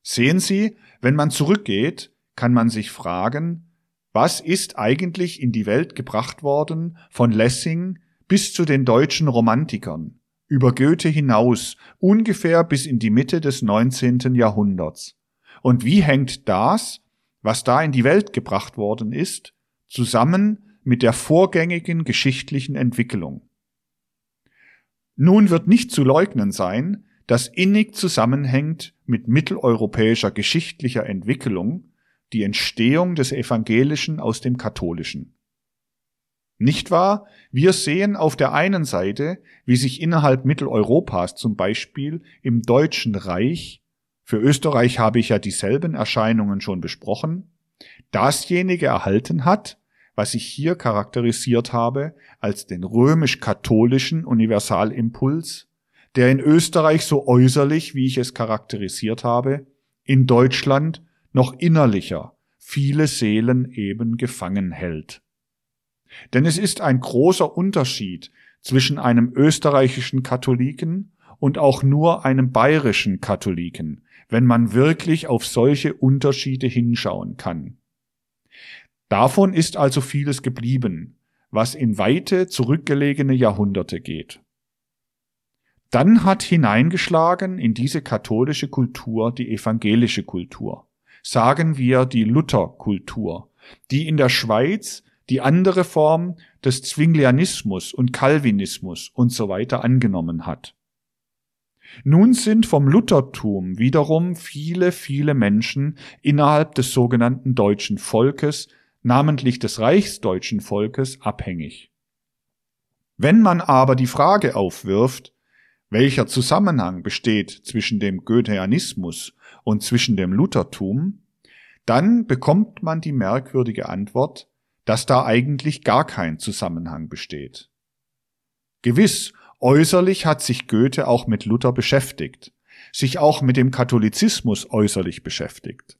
S1: Sehen Sie, wenn man zurückgeht, kann man sich fragen, was ist eigentlich in die Welt gebracht worden von Lessing bis zu den deutschen Romantikern, über Goethe hinaus, ungefähr bis in die Mitte des 19. Jahrhunderts. Und wie hängt das, was da in die Welt gebracht worden ist, zusammen mit der vorgängigen geschichtlichen Entwicklung? Nun wird nicht zu leugnen sein, das innig zusammenhängt mit mitteleuropäischer geschichtlicher Entwicklung, die Entstehung des Evangelischen aus dem Katholischen. Nicht wahr? Wir sehen auf der einen Seite, wie sich innerhalb Mitteleuropas zum Beispiel im Deutschen Reich, für Österreich habe ich ja dieselben Erscheinungen schon besprochen, dasjenige erhalten hat, was ich hier charakterisiert habe als den römisch-katholischen Universalimpuls, der in Österreich so äußerlich, wie ich es charakterisiert habe, in Deutschland noch innerlicher viele Seelen eben gefangen hält. Denn es ist ein großer Unterschied zwischen einem österreichischen Katholiken und auch nur einem bayerischen Katholiken, wenn man wirklich auf solche Unterschiede hinschauen kann. Davon ist also vieles geblieben, was in weite zurückgelegene Jahrhunderte geht. Dann hat hineingeschlagen in diese katholische Kultur die evangelische Kultur, sagen wir die Lutherkultur, die in der Schweiz die andere Form des Zwinglianismus und Calvinismus und so weiter angenommen hat. Nun sind vom Luthertum wiederum viele, viele Menschen innerhalb des sogenannten deutschen Volkes, namentlich des reichsdeutschen Volkes, abhängig. Wenn man aber die Frage aufwirft, welcher Zusammenhang besteht zwischen dem Goetheanismus und zwischen dem Luthertum, dann bekommt man die merkwürdige Antwort, dass da eigentlich gar kein Zusammenhang besteht. Gewiss, äußerlich hat sich Goethe auch mit Luther beschäftigt, sich auch mit dem Katholizismus äußerlich beschäftigt.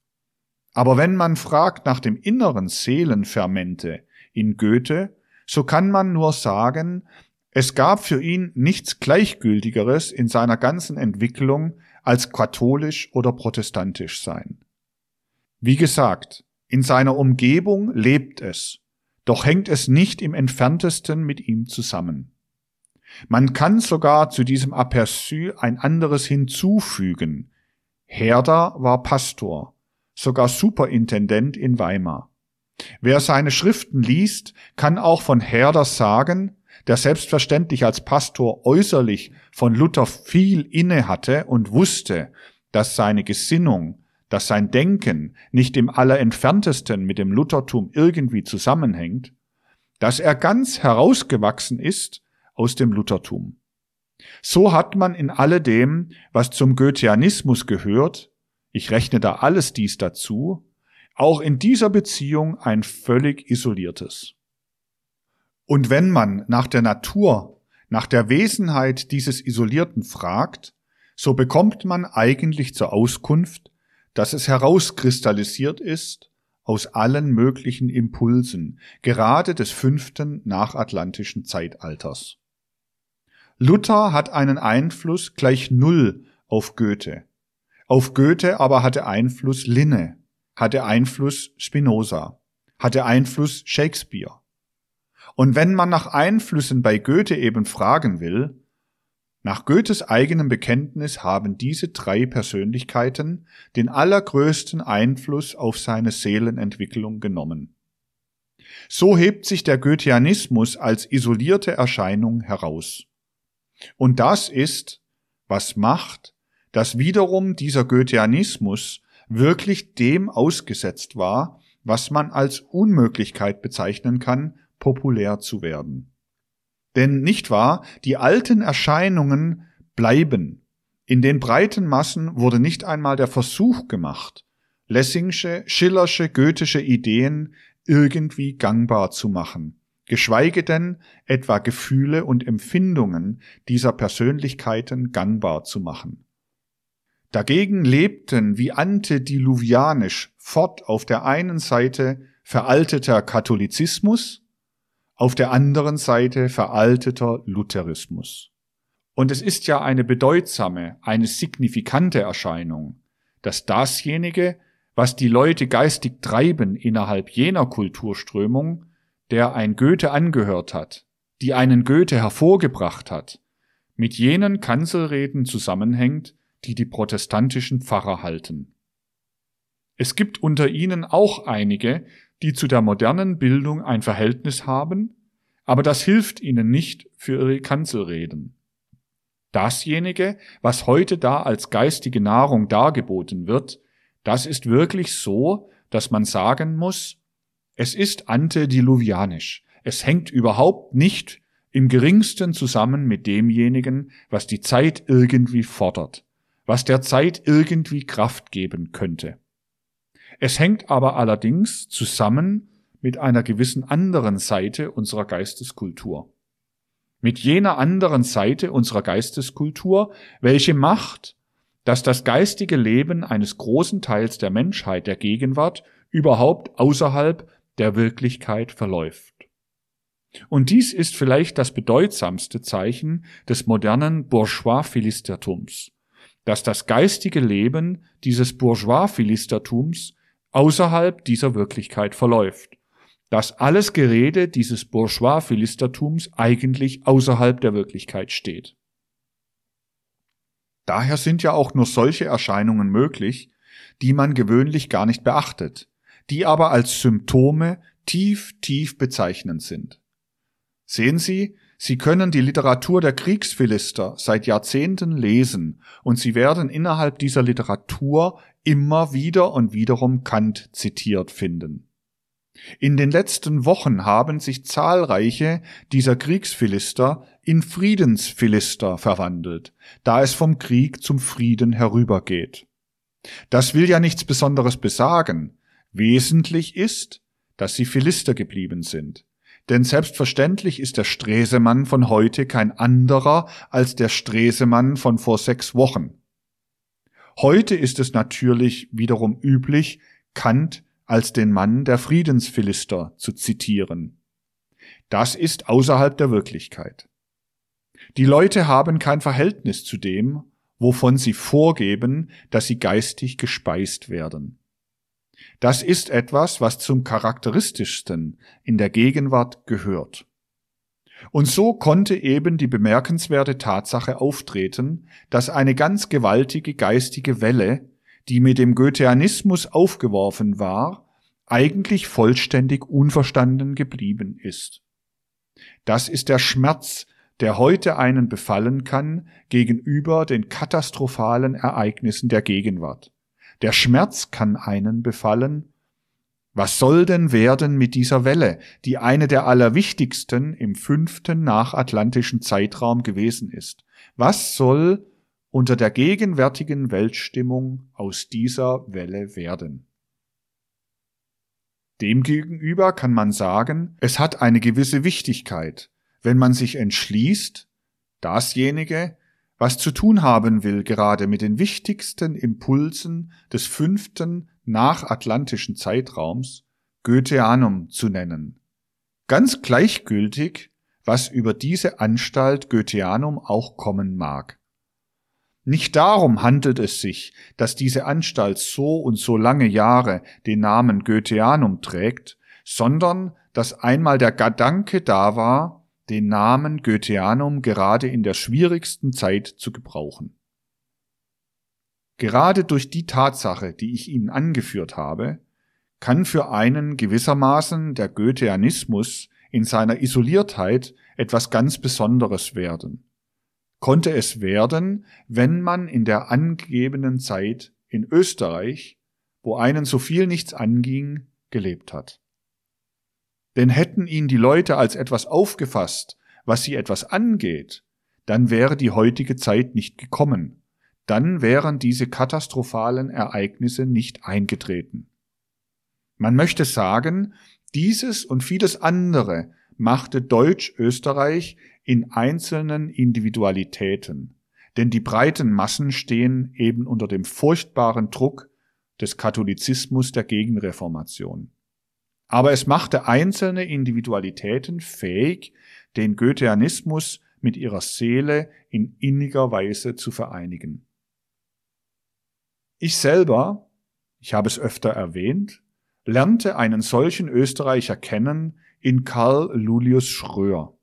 S1: Aber wenn man fragt nach dem inneren Seelenfermente in Goethe, so kann man nur sagen, es gab für ihn nichts Gleichgültigeres in seiner ganzen Entwicklung als katholisch oder protestantisch sein. Wie gesagt, in seiner Umgebung lebt es, doch hängt es nicht im entferntesten mit ihm zusammen. Man kann sogar zu diesem Aperçu ein anderes hinzufügen. Herder war Pastor, sogar Superintendent in Weimar. Wer seine Schriften liest, kann auch von Herder sagen, der selbstverständlich als Pastor äußerlich von Luther viel inne hatte und wusste, dass seine Gesinnung, dass sein Denken nicht im allerentferntesten mit dem Luthertum irgendwie zusammenhängt, dass er ganz herausgewachsen ist aus dem Luthertum. So hat man in alledem, was zum Goetheanismus gehört, ich rechne da alles dies dazu, auch in dieser Beziehung ein völlig isoliertes. Und wenn man nach der Natur, nach der Wesenheit dieses Isolierten fragt, so bekommt man eigentlich zur Auskunft, dass es herauskristallisiert ist aus allen möglichen Impulsen, gerade des fünften nachatlantischen Zeitalters. Luther hat einen Einfluss gleich Null auf Goethe. Auf Goethe aber hatte Einfluss Linne, hatte Einfluss Spinoza, hatte Einfluss Shakespeare. Und wenn man nach Einflüssen bei Goethe eben fragen will, nach Goethes eigenem Bekenntnis haben diese drei Persönlichkeiten den allergrößten Einfluss auf seine Seelenentwicklung genommen. So hebt sich der Goetheanismus als isolierte Erscheinung heraus. Und das ist, was macht, dass wiederum dieser Goetheanismus wirklich dem ausgesetzt war, was man als Unmöglichkeit bezeichnen kann, populär zu werden. Denn nicht wahr, die alten Erscheinungen bleiben. In den breiten Massen wurde nicht einmal der Versuch gemacht, Lessingsche, Schillersche, goethische Ideen irgendwie gangbar zu machen, geschweige denn etwa Gefühle und Empfindungen dieser Persönlichkeiten gangbar zu machen. Dagegen lebten wie antediluvianisch fort auf der einen Seite veralteter Katholizismus, auf der anderen Seite veralteter Lutherismus. Und es ist ja eine bedeutsame, eine signifikante Erscheinung, dass dasjenige, was die Leute geistig treiben innerhalb jener Kulturströmung, der ein Goethe angehört hat, die einen Goethe hervorgebracht hat, mit jenen Kanzelreden zusammenhängt, die die protestantischen Pfarrer halten. Es gibt unter ihnen auch einige, die zu der modernen Bildung ein Verhältnis haben, aber das hilft ihnen nicht für ihre Kanzelreden. Dasjenige, was heute da als geistige Nahrung dargeboten wird, das ist wirklich so, dass man sagen muss, es ist antediluvianisch. Es hängt überhaupt nicht im geringsten zusammen mit demjenigen, was die Zeit irgendwie fordert, was der Zeit irgendwie Kraft geben könnte. Es hängt aber allerdings zusammen mit einer gewissen anderen Seite unserer Geisteskultur. Mit jener anderen Seite unserer Geisteskultur, welche macht, dass das geistige Leben eines großen Teils der Menschheit der Gegenwart überhaupt außerhalb der Wirklichkeit verläuft. Und dies ist vielleicht das bedeutsamste Zeichen des modernen Bourgeois-Philistertums, dass das geistige Leben dieses Bourgeois-Philistertums außerhalb dieser Wirklichkeit verläuft, dass alles Gerede dieses Bourgeois-Philistertums eigentlich außerhalb der Wirklichkeit steht. Daher sind ja auch nur solche Erscheinungen möglich, die man gewöhnlich gar nicht beachtet, die aber als Symptome tief, tief bezeichnend sind. Sehen Sie, Sie können die Literatur der Kriegsphilister seit Jahrzehnten lesen und Sie werden innerhalb dieser Literatur immer wieder und wiederum Kant zitiert finden. In den letzten Wochen haben sich zahlreiche dieser Kriegsphilister in Friedensphilister verwandelt, da es vom Krieg zum Frieden herübergeht. Das will ja nichts Besonderes besagen. Wesentlich ist, dass sie Philister geblieben sind. Denn selbstverständlich ist der Stresemann von heute kein anderer als der Stresemann von vor sechs Wochen. Heute ist es natürlich wiederum üblich, Kant als den Mann der Friedensphilister zu zitieren. Das ist außerhalb der Wirklichkeit. Die Leute haben kein Verhältnis zu dem, wovon sie vorgeben, dass sie geistig gespeist werden. Das ist etwas, was zum charakteristischsten in der Gegenwart gehört. Und so konnte eben die bemerkenswerte Tatsache auftreten, dass eine ganz gewaltige geistige Welle, die mit dem Goetheanismus aufgeworfen war, eigentlich vollständig unverstanden geblieben ist. Das ist der Schmerz, der heute einen befallen kann gegenüber den katastrophalen Ereignissen der Gegenwart. Der Schmerz kann einen befallen. Was soll denn werden mit dieser Welle, die eine der allerwichtigsten im fünften nachatlantischen Zeitraum gewesen ist? Was soll unter der gegenwärtigen Weltstimmung aus dieser Welle werden? Demgegenüber kann man sagen, es hat eine gewisse Wichtigkeit, wenn man sich entschließt, dasjenige, was zu tun haben will, gerade mit den wichtigsten Impulsen des fünften nachatlantischen Zeitraums, Goetheanum zu nennen. Ganz gleichgültig, was über diese Anstalt Goetheanum auch kommen mag. Nicht darum handelt es sich, dass diese Anstalt so und so lange Jahre den Namen Goetheanum trägt, sondern dass einmal der Gedanke da war, den Namen Goetheanum gerade in der schwierigsten Zeit zu gebrauchen. Gerade durch die Tatsache, die ich Ihnen angeführt habe, kann für einen gewissermaßen der Goetheanismus in seiner Isoliertheit etwas ganz Besonderes werden. Konnte es werden, wenn man in der angegebenen Zeit in Österreich, wo einen so viel nichts anging, gelebt hat. Denn hätten ihn die Leute als etwas aufgefasst, was sie etwas angeht, dann wäre die heutige Zeit nicht gekommen, dann wären diese katastrophalen Ereignisse nicht eingetreten. Man möchte sagen, dieses und vieles andere machte Deutsch-Österreich in einzelnen Individualitäten, denn die breiten Massen stehen eben unter dem furchtbaren Druck des Katholizismus der Gegenreformation. Aber es machte einzelne Individualitäten fähig, den Goetheanismus mit ihrer Seele in inniger Weise zu vereinigen. Ich selber, ich habe es öfter erwähnt, lernte einen solchen Österreicher kennen in Karl Lulius Schröer,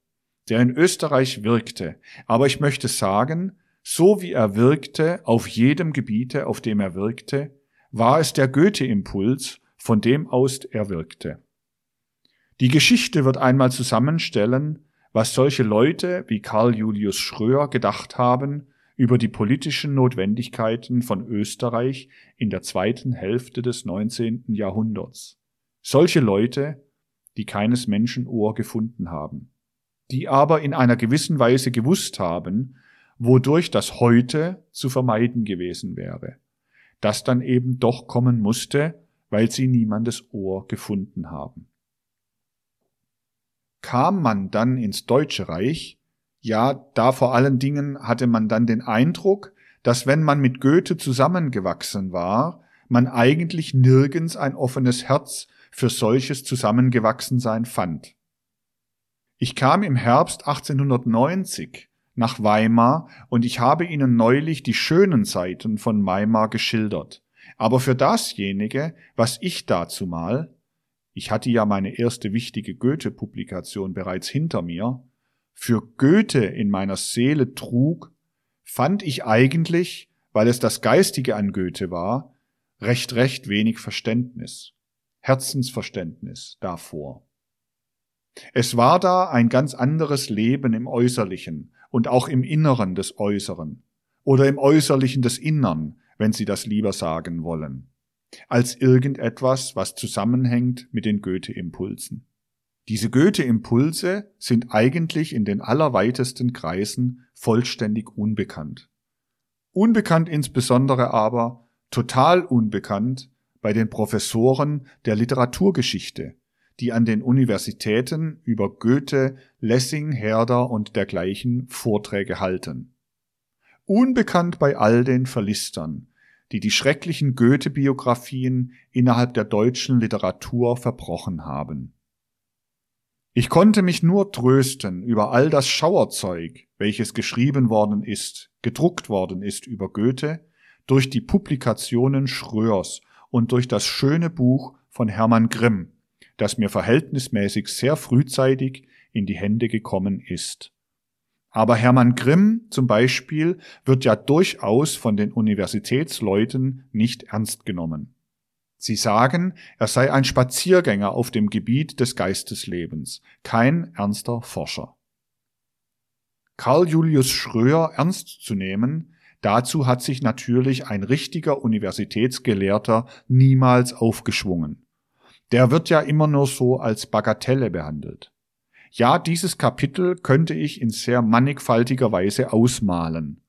S1: der in Österreich wirkte, aber ich möchte sagen, so wie er wirkte auf jedem Gebiete, auf dem er wirkte, war es der Goethe-Impuls, von dem aus er wirkte. Die Geschichte wird einmal zusammenstellen, was solche Leute wie Karl Julius Schröer gedacht haben über die politischen Notwendigkeiten von Österreich in der zweiten Hälfte des 19. Jahrhunderts. Solche Leute, die keines Menschen Ohr gefunden haben, die aber in einer gewissen Weise gewusst haben, wodurch das heute zu vermeiden gewesen wäre, das dann eben doch kommen musste, weil sie niemandes Ohr gefunden haben. Kam man dann ins Deutsche Reich, ja, da vor allen Dingen hatte man dann den Eindruck, dass wenn man mit Goethe zusammengewachsen war, man eigentlich nirgends ein offenes Herz für solches Zusammengewachsensein fand. Ich kam im Herbst 1890 nach Weimar und ich habe Ihnen neulich die schönen Seiten von Weimar geschildert. Aber für dasjenige, was ich dazu mal, ich hatte ja meine erste wichtige Goethe-Publikation bereits hinter mir, für Goethe in meiner Seele trug, fand ich eigentlich, weil es das Geistige an Goethe war, recht recht wenig Verständnis, Herzensverständnis davor. Es war da ein ganz anderes Leben im Äußerlichen und auch im Inneren des Äußeren oder im Äußerlichen des Innern, wenn Sie das lieber sagen wollen, als irgendetwas, was zusammenhängt mit den Goethe-Impulsen. Diese Goethe-Impulse sind eigentlich in den allerweitesten Kreisen vollständig unbekannt. Unbekannt insbesondere aber, total unbekannt bei den Professoren der Literaturgeschichte, die an den Universitäten über Goethe, Lessing, Herder und dergleichen Vorträge halten. Unbekannt bei all den Verlistern, die die schrecklichen Goethe-Biografien innerhalb der deutschen Literatur verbrochen haben. Ich konnte mich nur trösten über all das Schauerzeug, welches geschrieben worden ist, gedruckt worden ist über Goethe, durch die Publikationen Schröers und durch das schöne Buch von Hermann Grimm, das mir verhältnismäßig sehr frühzeitig in die Hände gekommen ist. Aber Hermann Grimm zum Beispiel wird ja durchaus von den Universitätsleuten nicht ernst genommen. Sie sagen, er sei ein Spaziergänger auf dem Gebiet des Geisteslebens, kein ernster Forscher. Karl Julius Schröer ernst zu nehmen, dazu hat sich natürlich ein richtiger Universitätsgelehrter niemals aufgeschwungen. Der wird ja immer nur so als Bagatelle behandelt. Ja, dieses Kapitel könnte ich in sehr mannigfaltiger Weise ausmalen.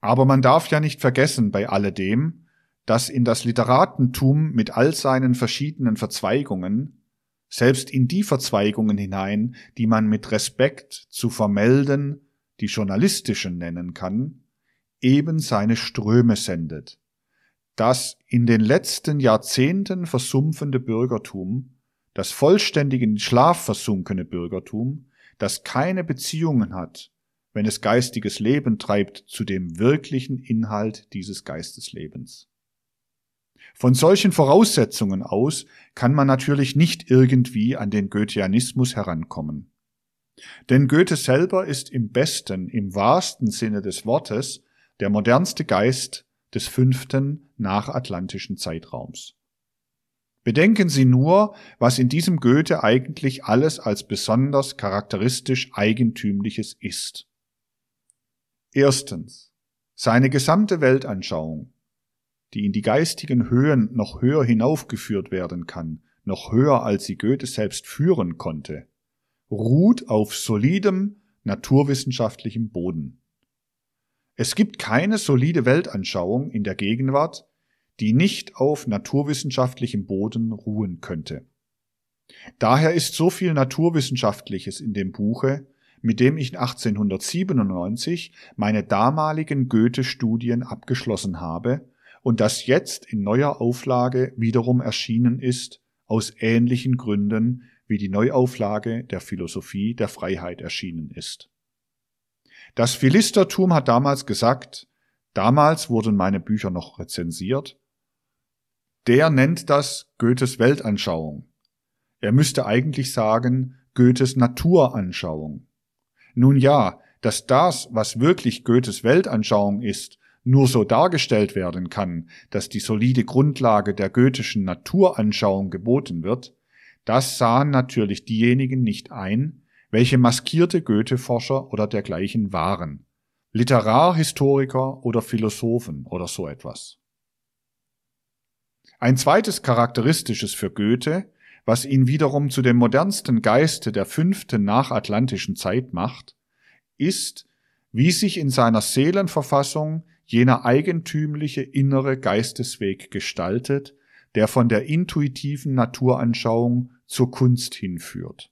S1: Aber man darf ja nicht vergessen bei alledem, dass in das Literatentum mit all seinen verschiedenen Verzweigungen, selbst in die Verzweigungen hinein, die man mit Respekt zu vermelden, die journalistischen nennen kann, eben seine Ströme sendet. Das in den letzten Jahrzehnten versumpfende Bürgertum, das vollständig in Schlaf versunkene Bürgertum, das keine Beziehungen hat, wenn es geistiges Leben treibt, zu dem wirklichen Inhalt dieses Geisteslebens. Von solchen Voraussetzungen aus kann man natürlich nicht irgendwie an den Goetheanismus herankommen. Denn Goethe selber ist im besten, im wahrsten Sinne des Wortes der modernste Geist des fünften nachatlantischen Zeitraums. Bedenken Sie nur, was in diesem Goethe eigentlich alles als besonders charakteristisch Eigentümliches ist. Erstens. Seine gesamte Weltanschauung, die in die geistigen Höhen noch höher hinaufgeführt werden kann, noch höher als sie Goethe selbst führen konnte, ruht auf solidem naturwissenschaftlichem Boden. Es gibt keine solide Weltanschauung in der Gegenwart, die nicht auf naturwissenschaftlichem Boden ruhen könnte. Daher ist so viel Naturwissenschaftliches in dem Buche, mit dem ich 1897 meine damaligen Goethe-Studien abgeschlossen habe und das jetzt in neuer Auflage wiederum erschienen ist, aus ähnlichen Gründen wie die Neuauflage der Philosophie der Freiheit erschienen ist. Das Philistertum hat damals gesagt, damals wurden meine Bücher noch rezensiert, der nennt das Goethes Weltanschauung. Er müsste eigentlich sagen Goethes Naturanschauung. Nun ja, dass das, was wirklich Goethes Weltanschauung ist, nur so dargestellt werden kann, dass die solide Grundlage der goethischen Naturanschauung geboten wird, das sahen natürlich diejenigen nicht ein, welche maskierte Goethe-Forscher oder dergleichen waren, Literarhistoriker oder Philosophen oder so etwas. Ein zweites charakteristisches für Goethe, was ihn wiederum zu dem modernsten Geiste der fünften nachatlantischen Zeit macht, ist, wie sich in seiner Seelenverfassung jener eigentümliche innere Geistesweg gestaltet, der von der intuitiven Naturanschauung zur Kunst hinführt.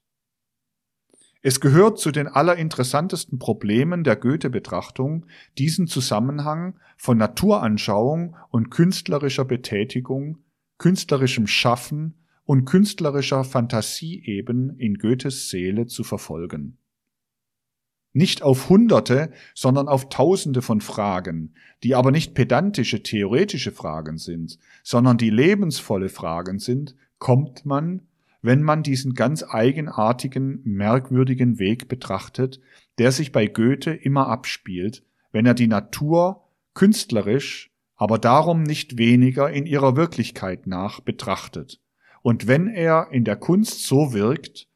S1: Es gehört zu den allerinteressantesten Problemen der Goethe-Betrachtung, diesen Zusammenhang von Naturanschauung und künstlerischer Betätigung, künstlerischem Schaffen und künstlerischer Fantasie eben in Goethes Seele zu verfolgen. Nicht auf Hunderte, sondern auf Tausende von Fragen, die aber nicht pedantische theoretische Fragen sind, sondern die lebensvolle Fragen sind, kommt man, wenn man diesen ganz eigenartigen, merkwürdigen Weg betrachtet, der sich bei Goethe immer abspielt, wenn er die Natur künstlerisch, aber darum nicht weniger in ihrer Wirklichkeit nach betrachtet, und wenn er in der Kunst so wirkt,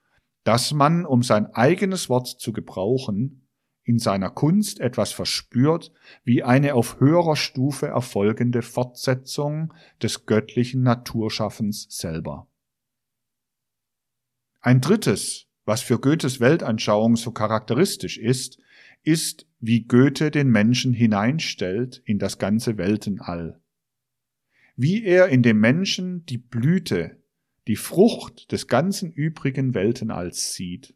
S1: dass man, um sein eigenes Wort zu gebrauchen, in seiner Kunst etwas verspürt wie eine auf höherer Stufe erfolgende Fortsetzung des göttlichen Naturschaffens selber. Ein drittes, was für Goethes Weltanschauung so charakteristisch ist, ist, wie Goethe den Menschen hineinstellt in das ganze Weltenall. Wie er in dem Menschen die Blüte, die Frucht des ganzen übrigen Weltenalls sieht.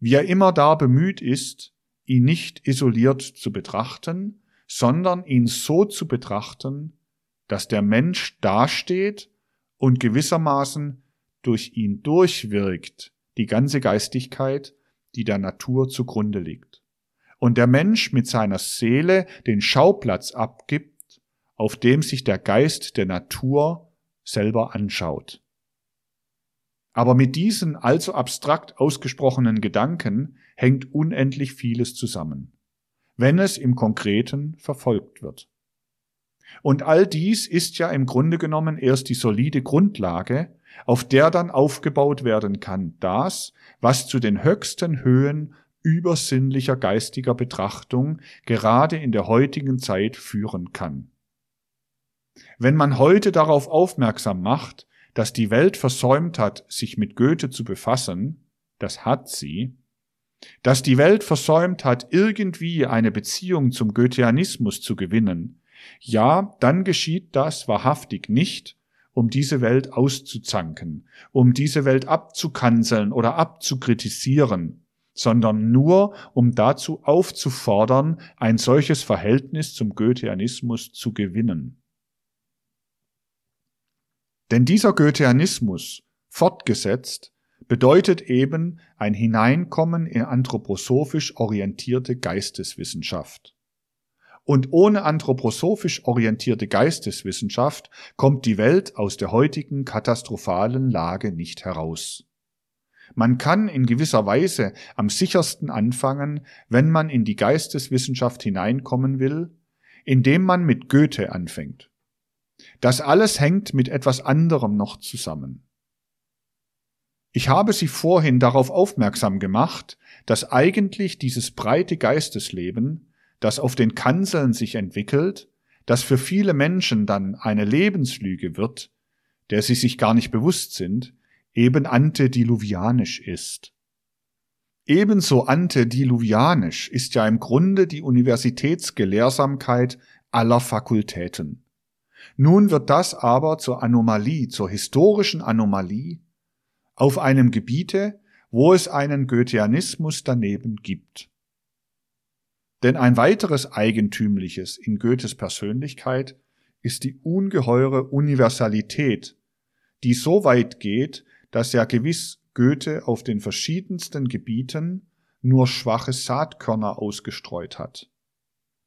S1: Wie er immer da bemüht ist, ihn nicht isoliert zu betrachten, sondern ihn so zu betrachten, dass der Mensch dasteht und gewissermaßen durch ihn durchwirkt die ganze Geistigkeit, die der Natur zugrunde liegt. Und der Mensch mit seiner Seele den Schauplatz abgibt, auf dem sich der Geist der Natur selber anschaut. Aber mit diesen allzu abstrakt ausgesprochenen Gedanken hängt unendlich vieles zusammen, wenn es im Konkreten verfolgt wird. Und all dies ist ja im Grunde genommen erst die solide Grundlage, auf der dann aufgebaut werden kann das, was zu den höchsten Höhen übersinnlicher geistiger Betrachtung gerade in der heutigen Zeit führen kann. Wenn man heute darauf aufmerksam macht, dass die Welt versäumt hat, sich mit Goethe zu befassen, das hat sie, dass die Welt versäumt hat, irgendwie eine Beziehung zum Goetheanismus zu gewinnen, ja, dann geschieht das wahrhaftig nicht, um diese Welt auszuzanken, um diese Welt abzukanzeln oder abzukritisieren, sondern nur, um dazu aufzufordern, ein solches Verhältnis zum Goetheanismus zu gewinnen. Denn dieser Goetheanismus, fortgesetzt, bedeutet eben ein Hineinkommen in anthroposophisch orientierte Geisteswissenschaft. Und ohne anthroposophisch orientierte Geisteswissenschaft kommt die Welt aus der heutigen katastrophalen Lage nicht heraus. Man kann in gewisser Weise am sichersten anfangen, wenn man in die Geisteswissenschaft hineinkommen will, indem man mit Goethe anfängt. Das alles hängt mit etwas anderem noch zusammen. Ich habe Sie vorhin darauf aufmerksam gemacht, dass eigentlich dieses breite Geistesleben das auf den Kanzeln sich entwickelt, das für viele Menschen dann eine Lebenslüge wird, der sie sich gar nicht bewusst sind, eben antediluvianisch ist. Ebenso antediluvianisch ist ja im Grunde die Universitätsgelehrsamkeit aller Fakultäten. Nun wird das aber zur Anomalie, zur historischen Anomalie auf einem Gebiete, wo es einen Goetheanismus daneben gibt. Denn ein weiteres Eigentümliches in Goethes Persönlichkeit ist die ungeheure Universalität, die so weit geht, dass ja gewiss Goethe auf den verschiedensten Gebieten nur schwache Saatkörner ausgestreut hat.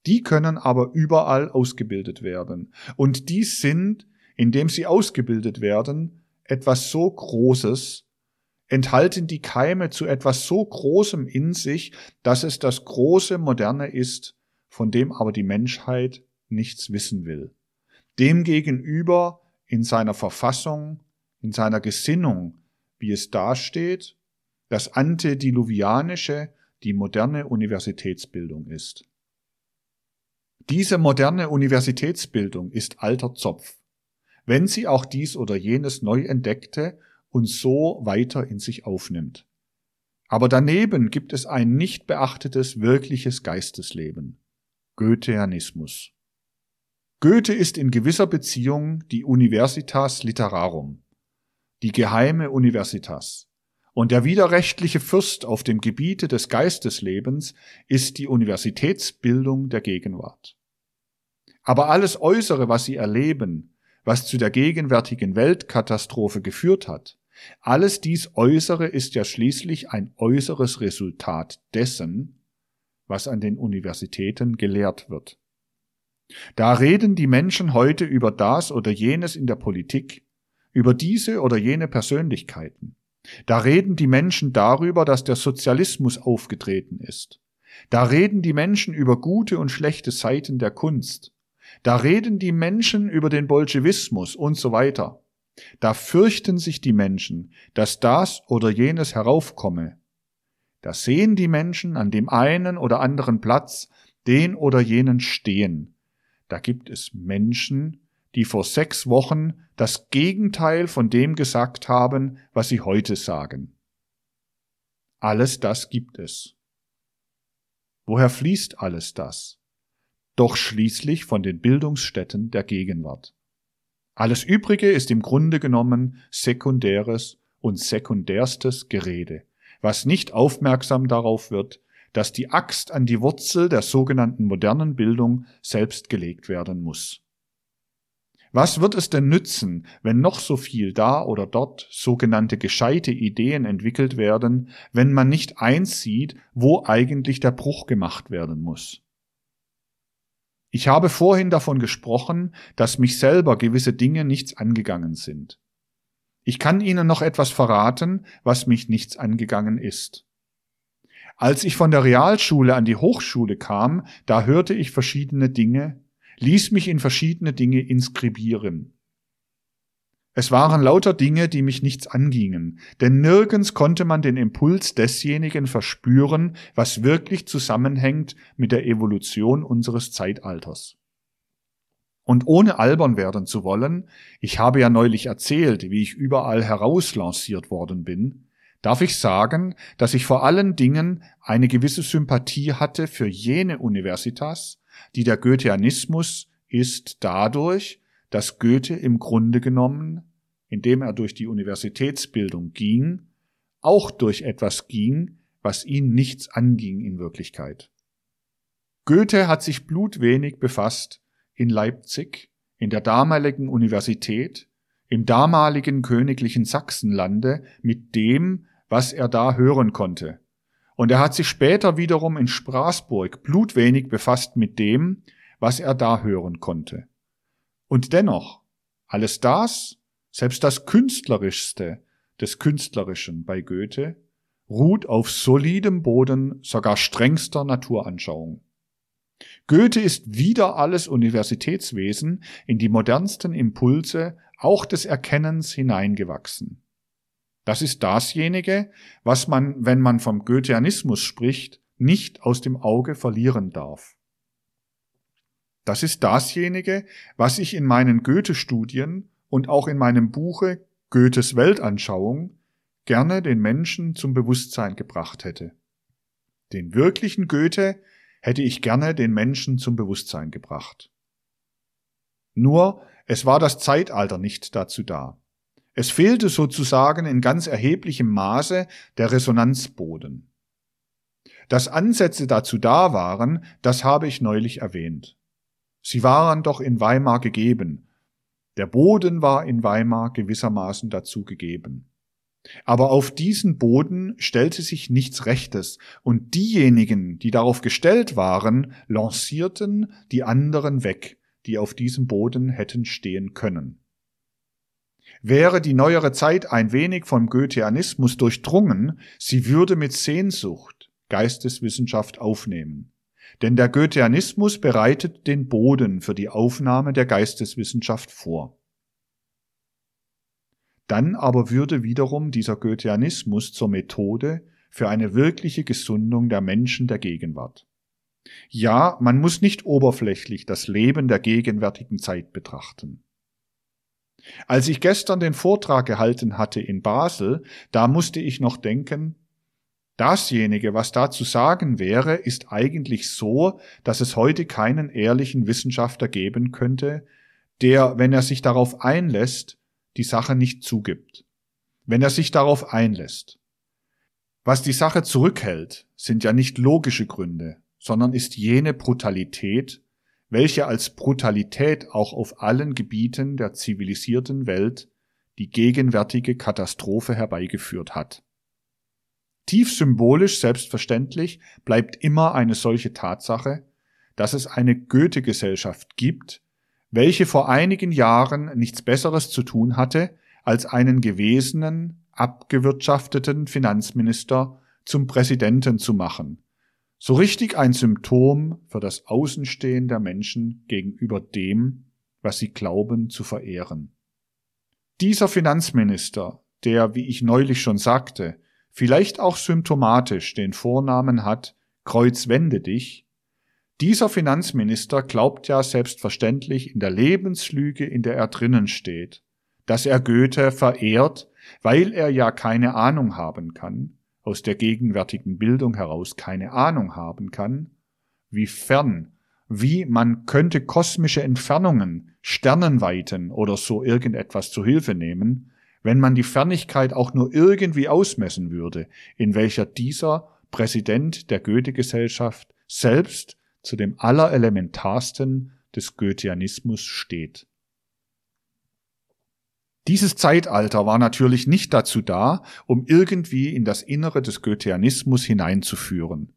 S1: Die können aber überall ausgebildet werden. Und die sind, indem sie ausgebildet werden, etwas so Großes, enthalten die Keime zu etwas so Großem in sich, dass es das große Moderne ist, von dem aber die Menschheit nichts wissen will. Demgegenüber in seiner Verfassung, in seiner Gesinnung, wie es dasteht, das Antediluvianische die moderne Universitätsbildung ist. Diese moderne Universitätsbildung ist alter Zopf, wenn sie auch dies oder jenes neu entdeckte und so weiter in sich aufnimmt. Aber daneben gibt es ein nicht beachtetes wirkliches Geistesleben. Goetheanismus. Goethe ist in gewisser Beziehung die Universitas Literarum, die geheime Universitas, und der widerrechtliche Fürst auf dem Gebiete des Geisteslebens ist die Universitätsbildung der Gegenwart. Aber alles Äußere, was sie erleben, was zu der gegenwärtigen Weltkatastrophe geführt hat, alles dies Äußere ist ja schließlich ein äußeres Resultat dessen, was an den Universitäten gelehrt wird. Da reden die Menschen heute über das oder jenes in der Politik, über diese oder jene Persönlichkeiten. Da reden die Menschen darüber, dass der Sozialismus aufgetreten ist. Da reden die Menschen über gute und schlechte Seiten der Kunst. Da reden die Menschen über den Bolschewismus und so weiter. Da fürchten sich die Menschen, dass das oder jenes heraufkomme. Da sehen die Menschen an dem einen oder anderen Platz den oder jenen stehen. Da gibt es Menschen, die vor sechs Wochen das Gegenteil von dem gesagt haben, was sie heute sagen. Alles das gibt es. Woher fließt alles das? Doch schließlich von den Bildungsstätten der Gegenwart. Alles Übrige ist im Grunde genommen sekundäres und sekundärstes Gerede, was nicht aufmerksam darauf wird, dass die Axt an die Wurzel der sogenannten modernen Bildung selbst gelegt werden muss. Was wird es denn nützen, wenn noch so viel da oder dort sogenannte gescheite Ideen entwickelt werden, wenn man nicht einsieht, wo eigentlich der Bruch gemacht werden muss? Ich habe vorhin davon gesprochen, dass mich selber gewisse Dinge nichts angegangen sind. Ich kann Ihnen noch etwas verraten, was mich nichts angegangen ist. Als ich von der Realschule an die Hochschule kam, da hörte ich verschiedene Dinge, ließ mich in verschiedene Dinge inskribieren. Es waren lauter Dinge, die mich nichts angingen, denn nirgends konnte man den Impuls desjenigen verspüren, was wirklich zusammenhängt mit der Evolution unseres Zeitalters. Und ohne albern werden zu wollen, ich habe ja neulich erzählt, wie ich überall herauslanciert worden bin, darf ich sagen, dass ich vor allen Dingen eine gewisse Sympathie hatte für jene Universitas, die der Goetheanismus ist dadurch, dass Goethe im Grunde genommen, indem er durch die Universitätsbildung ging, auch durch etwas ging, was ihn nichts anging in Wirklichkeit. Goethe hat sich blutwenig befasst in Leipzig, in der damaligen Universität, im damaligen königlichen Sachsenlande mit dem, was er da hören konnte, und er hat sich später wiederum in Straßburg blutwenig befasst mit dem, was er da hören konnte. Und dennoch, alles das, selbst das Künstlerischste des Künstlerischen bei Goethe, ruht auf solidem Boden sogar strengster Naturanschauung. Goethe ist wieder alles Universitätswesen in die modernsten Impulse auch des Erkennens hineingewachsen. Das ist dasjenige, was man, wenn man vom Goetheanismus spricht, nicht aus dem Auge verlieren darf. Das ist dasjenige, was ich in meinen Goethe-Studien und auch in meinem Buche Goethes Weltanschauung gerne den Menschen zum Bewusstsein gebracht hätte. Den wirklichen Goethe hätte ich gerne den Menschen zum Bewusstsein gebracht. Nur es war das Zeitalter nicht dazu da. Es fehlte sozusagen in ganz erheblichem Maße der Resonanzboden. Dass Ansätze dazu da waren, das habe ich neulich erwähnt. Sie waren doch in Weimar gegeben. Der Boden war in Weimar gewissermaßen dazu gegeben. Aber auf diesen Boden stellte sich nichts Rechtes, und diejenigen, die darauf gestellt waren, lancierten die anderen weg, die auf diesem Boden hätten stehen können. Wäre die neuere Zeit ein wenig vom Goetheanismus durchdrungen, sie würde mit Sehnsucht Geisteswissenschaft aufnehmen. Denn der Goetheanismus bereitet den Boden für die Aufnahme der Geisteswissenschaft vor. Dann aber würde wiederum dieser Goetheanismus zur Methode für eine wirkliche Gesundung der Menschen der Gegenwart. Ja, man muss nicht oberflächlich das Leben der gegenwärtigen Zeit betrachten. Als ich gestern den Vortrag gehalten hatte in Basel, da musste ich noch denken, dasjenige, was da zu sagen wäre, ist eigentlich so, dass es heute keinen ehrlichen Wissenschaftler geben könnte, der, wenn er sich darauf einlässt, die Sache nicht zugibt. Wenn er sich darauf einlässt. Was die Sache zurückhält, sind ja nicht logische Gründe, sondern ist jene Brutalität, welche als Brutalität auch auf allen Gebieten der zivilisierten Welt die gegenwärtige Katastrophe herbeigeführt hat. Tief symbolisch selbstverständlich bleibt immer eine solche Tatsache, dass es eine Goethe-Gesellschaft gibt, welche vor einigen Jahren nichts Besseres zu tun hatte, als einen gewesenen, abgewirtschafteten Finanzminister zum Präsidenten zu machen. So richtig ein Symptom für das Außenstehen der Menschen gegenüber dem, was sie glauben zu verehren. Dieser Finanzminister, der, wie ich neulich schon sagte, vielleicht auch symptomatisch den Vornamen hat, Kreuz wende dich, dieser Finanzminister glaubt ja selbstverständlich in der Lebenslüge, in der er drinnen steht, dass er Goethe verehrt, weil er ja keine Ahnung haben kann, aus der gegenwärtigen Bildung heraus keine Ahnung haben kann, wie fern, wie man könnte kosmische Entfernungen, Sternenweiten oder so irgendetwas zu Hilfe nehmen, wenn man die Fernigkeit auch nur irgendwie ausmessen würde, in welcher dieser Präsident der Goethe-Gesellschaft selbst zu dem allerelementarsten des Goetheanismus steht. Dieses Zeitalter war natürlich nicht dazu da, um irgendwie in das Innere des Goetheanismus hineinzuführen.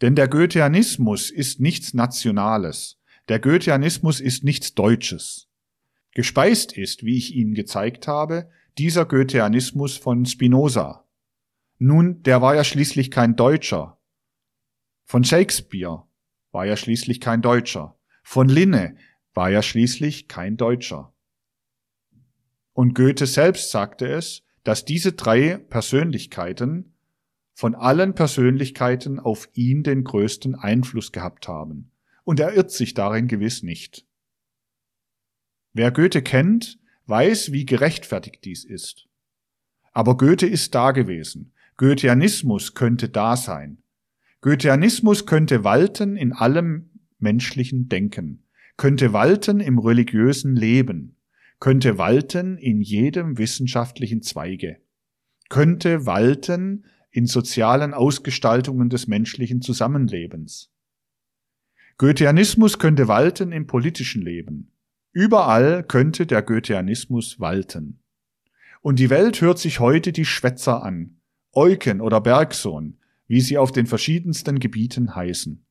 S1: Denn der Goetheanismus ist nichts Nationales, der Goetheanismus ist nichts Deutsches. Gespeist ist, wie ich Ihnen gezeigt habe, dieser Goetheanismus von Spinoza. Nun, der war ja schließlich kein Deutscher. Von Shakespeare war ja schließlich kein Deutscher. Von Linne war ja schließlich kein Deutscher. Und Goethe selbst sagte es, dass diese drei Persönlichkeiten von allen Persönlichkeiten auf ihn den größten Einfluss gehabt haben. Und er irrt sich darin gewiss nicht. Wer Goethe kennt, weiß, wie gerechtfertigt dies ist. Aber Goethe ist da gewesen. Goetheanismus könnte da sein. Goetheanismus könnte walten in allem menschlichen Denken, könnte walten im religiösen Leben, könnte walten in jedem wissenschaftlichen Zweige, könnte walten in sozialen Ausgestaltungen des menschlichen Zusammenlebens. Goetheanismus könnte walten im politischen Leben, Überall könnte der Goetheanismus walten. Und die Welt hört sich heute die Schwätzer an, Euken oder Bergsohn, wie sie auf den verschiedensten Gebieten heißen.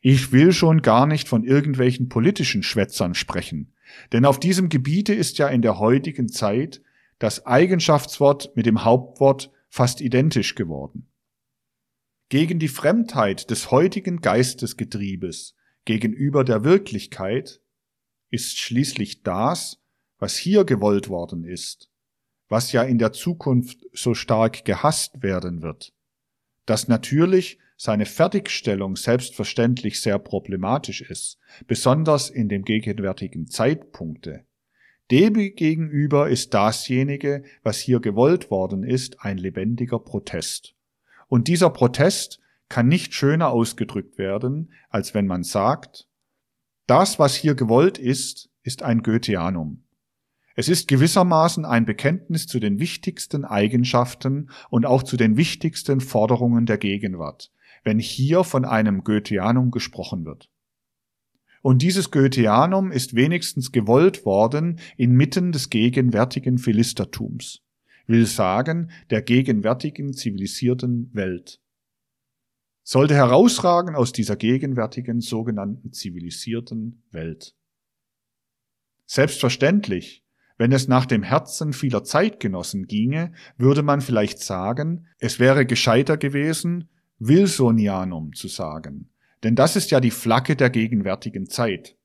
S1: Ich will schon gar nicht von irgendwelchen politischen Schwätzern sprechen, denn auf diesem Gebiete ist ja in der heutigen Zeit das Eigenschaftswort mit dem Hauptwort fast identisch geworden. Gegen die Fremdheit des heutigen Geistesgetriebes gegenüber der Wirklichkeit ist schließlich das, was hier gewollt worden ist, was ja in der Zukunft so stark gehasst werden wird, dass natürlich seine Fertigstellung selbstverständlich sehr problematisch ist, besonders in dem gegenwärtigen Zeitpunkte. Dem gegenüber ist dasjenige, was hier gewollt worden ist, ein lebendiger Protest. Und dieser Protest kann nicht schöner ausgedrückt werden, als wenn man sagt, das, was hier gewollt ist, ist ein Goetheanum. Es ist gewissermaßen ein Bekenntnis zu den wichtigsten Eigenschaften und auch zu den wichtigsten Forderungen der Gegenwart, wenn hier von einem Goetheanum gesprochen wird. Und dieses Goetheanum ist wenigstens gewollt worden inmitten des gegenwärtigen Philistertums, will sagen der gegenwärtigen zivilisierten Welt sollte herausragen aus dieser gegenwärtigen sogenannten zivilisierten Welt. Selbstverständlich, wenn es nach dem Herzen vieler Zeitgenossen ginge, würde man vielleicht sagen, es wäre gescheiter gewesen, Wilsonianum zu sagen, denn das ist ja die Flagge der gegenwärtigen Zeit.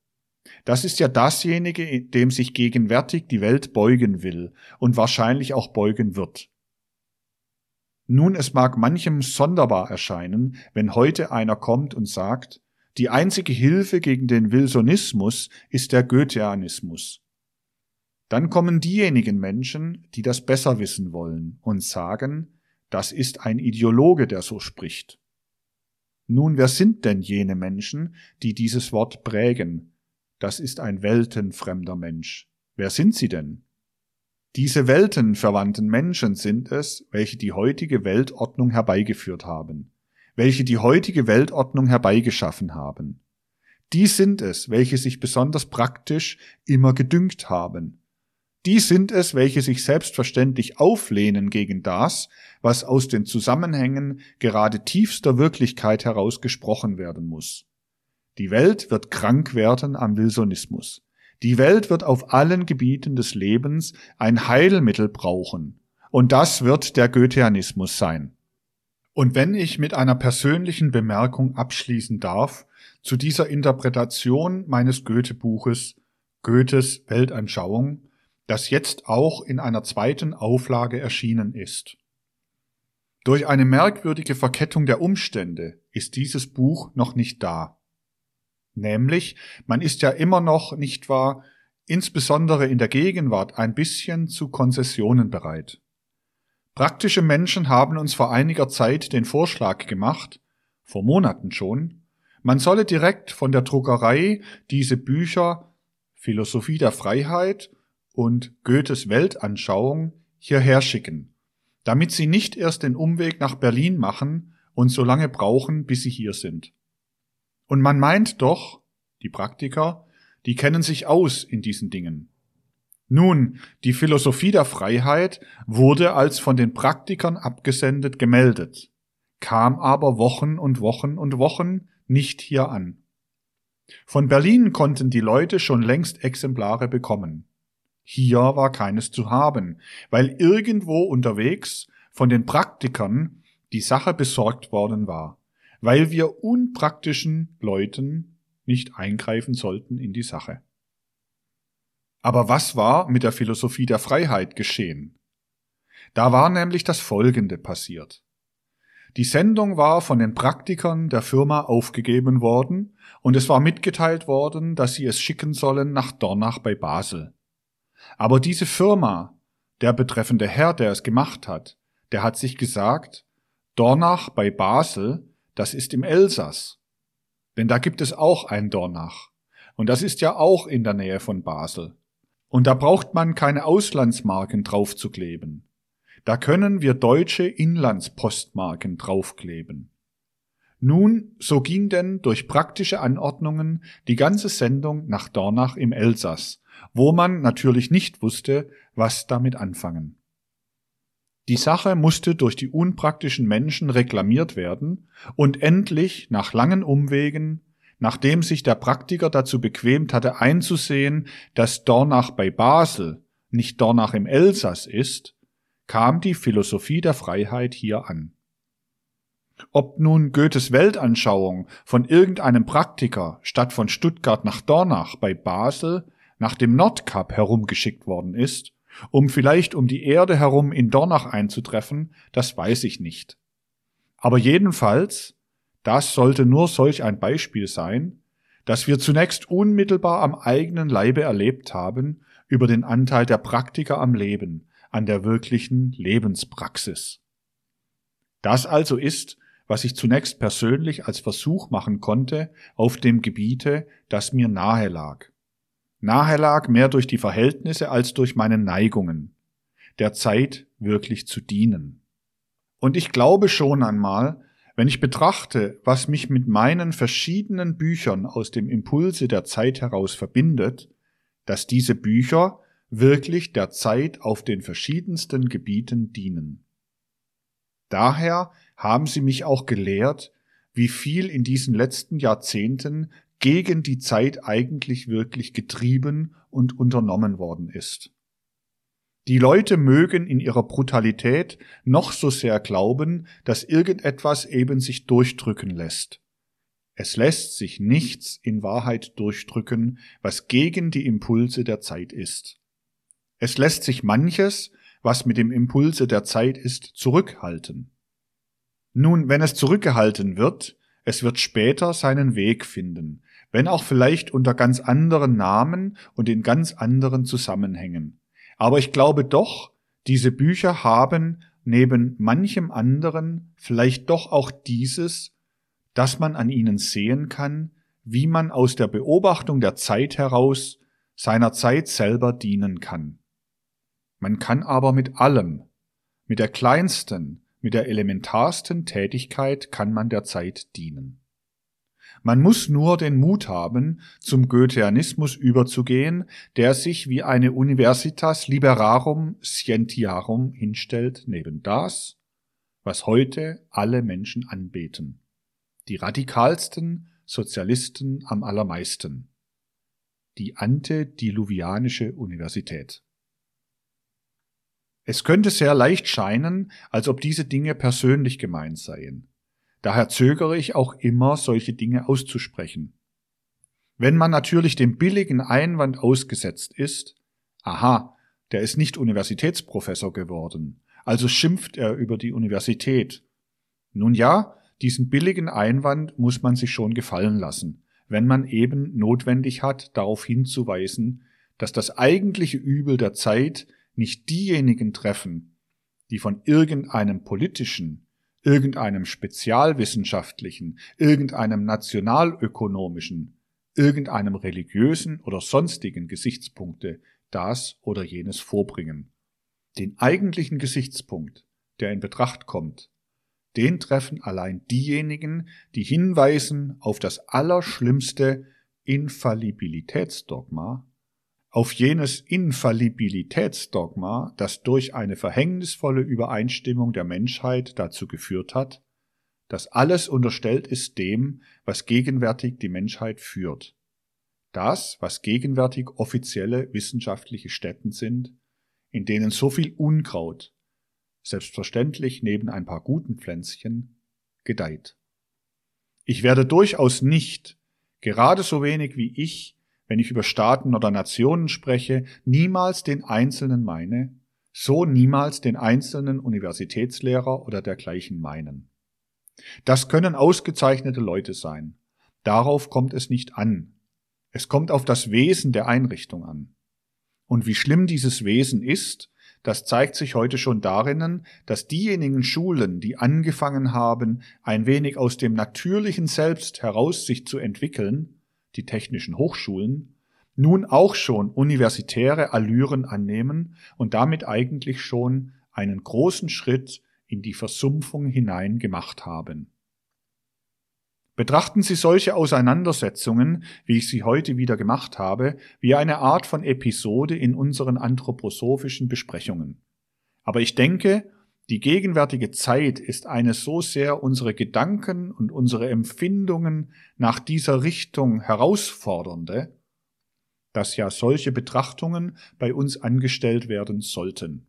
S1: Das ist ja dasjenige, dem sich gegenwärtig die Welt beugen will und wahrscheinlich auch beugen wird. Nun, es mag manchem sonderbar erscheinen, wenn heute einer kommt und sagt, die einzige Hilfe gegen den Wilsonismus ist der Goetheanismus. Dann kommen diejenigen Menschen, die das besser wissen wollen und sagen, das ist ein Ideologe, der so spricht. Nun, wer sind denn jene Menschen, die dieses Wort prägen? Das ist ein weltenfremder Mensch. Wer sind sie denn? Diese weltenverwandten Menschen sind es, welche die heutige Weltordnung herbeigeführt haben, welche die heutige Weltordnung herbeigeschaffen haben. Die sind es, welche sich besonders praktisch immer gedüngt haben. Die sind es, welche sich selbstverständlich auflehnen gegen das, was aus den Zusammenhängen gerade tiefster Wirklichkeit heraus gesprochen werden muss. Die Welt wird krank werden am Wilsonismus. Die Welt wird auf allen Gebieten des Lebens ein Heilmittel brauchen. Und das wird der Goetheanismus sein. Und wenn ich mit einer persönlichen Bemerkung abschließen darf, zu dieser Interpretation meines Goethe-Buches Goethes Weltanschauung, das jetzt auch in einer zweiten Auflage erschienen ist. Durch eine merkwürdige Verkettung der Umstände ist dieses Buch noch nicht da. Nämlich, man ist ja immer noch, nicht wahr, insbesondere in der Gegenwart ein bisschen zu Konzessionen bereit. Praktische Menschen haben uns vor einiger Zeit den Vorschlag gemacht, vor Monaten schon, man solle direkt von der Druckerei diese Bücher Philosophie der Freiheit und Goethes Weltanschauung hierher schicken, damit sie nicht erst den Umweg nach Berlin machen und so lange brauchen, bis sie hier sind. Und man meint doch, die Praktiker, die kennen sich aus in diesen Dingen. Nun, die Philosophie der Freiheit wurde als von den Praktikern abgesendet gemeldet, kam aber Wochen und Wochen und Wochen nicht hier an. Von Berlin konnten die Leute schon längst Exemplare bekommen. Hier war keines zu haben, weil irgendwo unterwegs von den Praktikern die Sache besorgt worden war weil wir unpraktischen Leuten nicht eingreifen sollten in die Sache. Aber was war mit der Philosophie der Freiheit geschehen? Da war nämlich das Folgende passiert. Die Sendung war von den Praktikern der Firma aufgegeben worden und es war mitgeteilt worden, dass sie es schicken sollen nach Dornach bei Basel. Aber diese Firma, der betreffende Herr, der es gemacht hat, der hat sich gesagt, Dornach bei Basel das ist im Elsass. Denn da gibt es auch ein Dornach. Und das ist ja auch in der Nähe von Basel. Und da braucht man keine Auslandsmarken draufzukleben. Da können wir deutsche Inlandspostmarken draufkleben. Nun, so ging denn durch praktische Anordnungen die ganze Sendung nach Dornach im Elsass, wo man natürlich nicht wusste, was damit anfangen. Die Sache musste durch die unpraktischen Menschen reklamiert werden und endlich, nach langen Umwegen, nachdem sich der Praktiker dazu bequemt hatte einzusehen, dass Dornach bei Basel nicht Dornach im Elsass ist, kam die Philosophie der Freiheit hier an. Ob nun Goethes Weltanschauung von irgendeinem Praktiker statt von Stuttgart nach Dornach bei Basel nach dem Nordkap herumgeschickt worden ist, um vielleicht um die Erde herum in Dornach einzutreffen, das weiß ich nicht. Aber jedenfalls, das sollte nur solch ein Beispiel sein, dass wir zunächst unmittelbar am eigenen Leibe erlebt haben über den Anteil der Praktiker am Leben, an der wirklichen Lebenspraxis. Das also ist, was ich zunächst persönlich als Versuch machen konnte auf dem Gebiete, das mir nahe lag. Nahe lag mehr durch die Verhältnisse als durch meine Neigungen, der Zeit wirklich zu dienen. Und ich glaube schon einmal, wenn ich betrachte, was mich mit meinen verschiedenen Büchern aus dem Impulse der Zeit heraus verbindet, dass diese Bücher wirklich der Zeit auf den verschiedensten Gebieten dienen. Daher haben sie mich auch gelehrt, wie viel in diesen letzten Jahrzehnten gegen die Zeit eigentlich wirklich getrieben und unternommen worden ist. Die Leute mögen in ihrer Brutalität noch so sehr glauben, dass irgendetwas eben sich durchdrücken lässt. Es lässt sich nichts in Wahrheit durchdrücken, was gegen die Impulse der Zeit ist. Es lässt sich manches, was mit dem Impulse der Zeit ist, zurückhalten. Nun, wenn es zurückgehalten wird, es wird später seinen Weg finden, wenn auch vielleicht unter ganz anderen Namen und in ganz anderen Zusammenhängen. Aber ich glaube doch, diese Bücher haben neben manchem anderen vielleicht doch auch dieses, dass man an ihnen sehen kann, wie man aus der Beobachtung der Zeit heraus seiner Zeit selber dienen kann. Man kann aber mit allem, mit der kleinsten, mit der elementarsten Tätigkeit kann man der Zeit dienen. Man muss nur den Mut haben, zum Goetheanismus überzugehen, der sich wie eine Universitas Liberarum Scientiarum hinstellt neben das, was heute alle Menschen anbeten. Die radikalsten Sozialisten am allermeisten. Die antediluvianische Universität. Es könnte sehr leicht scheinen, als ob diese Dinge persönlich gemeint seien. Daher zögere ich auch immer, solche Dinge auszusprechen. Wenn man natürlich dem billigen Einwand ausgesetzt ist, aha, der ist nicht Universitätsprofessor geworden, also schimpft er über die Universität. Nun ja, diesen billigen Einwand muss man sich schon gefallen lassen, wenn man eben notwendig hat, darauf hinzuweisen, dass das eigentliche Übel der Zeit nicht diejenigen treffen, die von irgendeinem politischen, irgendeinem spezialwissenschaftlichen, irgendeinem nationalökonomischen, irgendeinem religiösen oder sonstigen Gesichtspunkte das oder jenes vorbringen. Den eigentlichen Gesichtspunkt, der in Betracht kommt, den treffen allein diejenigen, die hinweisen auf das allerschlimmste Infallibilitätsdogma auf jenes Infallibilitätsdogma, das durch eine verhängnisvolle Übereinstimmung der Menschheit dazu geführt hat, dass alles unterstellt ist dem, was gegenwärtig die Menschheit führt. Das, was gegenwärtig offizielle wissenschaftliche Stätten sind, in denen so viel Unkraut, selbstverständlich neben ein paar guten Pflänzchen, gedeiht. Ich werde durchaus nicht, gerade so wenig wie ich, wenn ich über Staaten oder Nationen spreche, niemals den Einzelnen meine, so niemals den einzelnen Universitätslehrer oder dergleichen meinen. Das können ausgezeichnete Leute sein. Darauf kommt es nicht an. Es kommt auf das Wesen der Einrichtung an. Und wie schlimm dieses Wesen ist, das zeigt sich heute schon darin, dass diejenigen Schulen, die angefangen haben, ein wenig aus dem natürlichen Selbst heraus sich zu entwickeln, die technischen Hochschulen, nun auch schon universitäre Allüren annehmen und damit eigentlich schon einen großen Schritt in die Versumpfung hinein gemacht haben. Betrachten Sie solche Auseinandersetzungen, wie ich sie heute wieder gemacht habe, wie eine Art von Episode in unseren anthroposophischen Besprechungen. Aber ich denke, die gegenwärtige Zeit ist eine so sehr unsere Gedanken und unsere Empfindungen nach dieser Richtung herausfordernde, dass ja solche Betrachtungen bei uns angestellt werden sollten.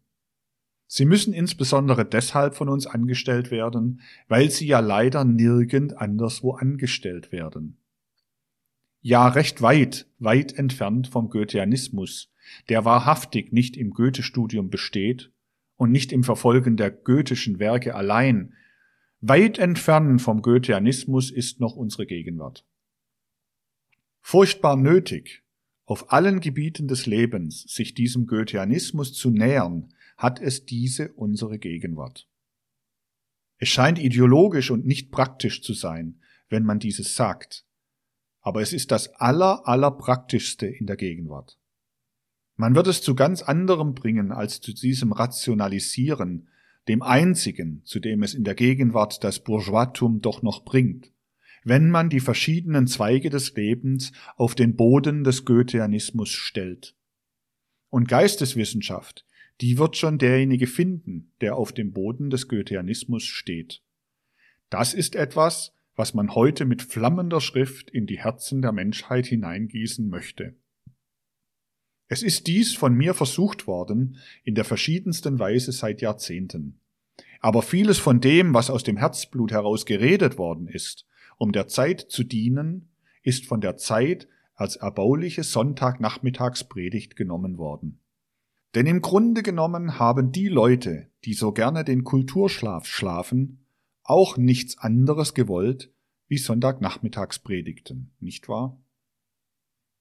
S1: Sie müssen insbesondere deshalb von uns angestellt werden, weil sie ja leider nirgend anderswo angestellt werden. Ja, recht weit, weit entfernt vom Goetheanismus, der wahrhaftig nicht im Goethe-Studium besteht und nicht im Verfolgen der goethischen Werke allein. Weit entfernt vom Goetheanismus ist noch unsere Gegenwart. Furchtbar nötig, auf allen Gebieten des Lebens sich diesem Goetheanismus zu nähern, hat es diese unsere Gegenwart. Es scheint ideologisch und nicht praktisch zu sein, wenn man dieses sagt, aber es ist das aller, aller praktischste in der Gegenwart. Man wird es zu ganz anderem bringen als zu diesem Rationalisieren, dem einzigen, zu dem es in der Gegenwart das Bourgeoistum doch noch bringt, wenn man die verschiedenen Zweige des Lebens auf den Boden des Goetheanismus stellt. Und Geisteswissenschaft, die wird schon derjenige finden, der auf dem Boden des Goetheanismus steht. Das ist etwas, was man heute mit flammender Schrift in die Herzen der Menschheit hineingießen möchte. Es ist dies von mir versucht worden, in der verschiedensten Weise seit Jahrzehnten. Aber vieles von dem, was aus dem Herzblut heraus geredet worden ist, um der Zeit zu dienen, ist von der Zeit als erbauliche Sonntagnachmittagspredigt genommen worden. Denn im Grunde genommen haben die Leute, die so gerne den Kulturschlaf schlafen, auch nichts anderes gewollt wie Sonntagnachmittagspredigten, nicht wahr?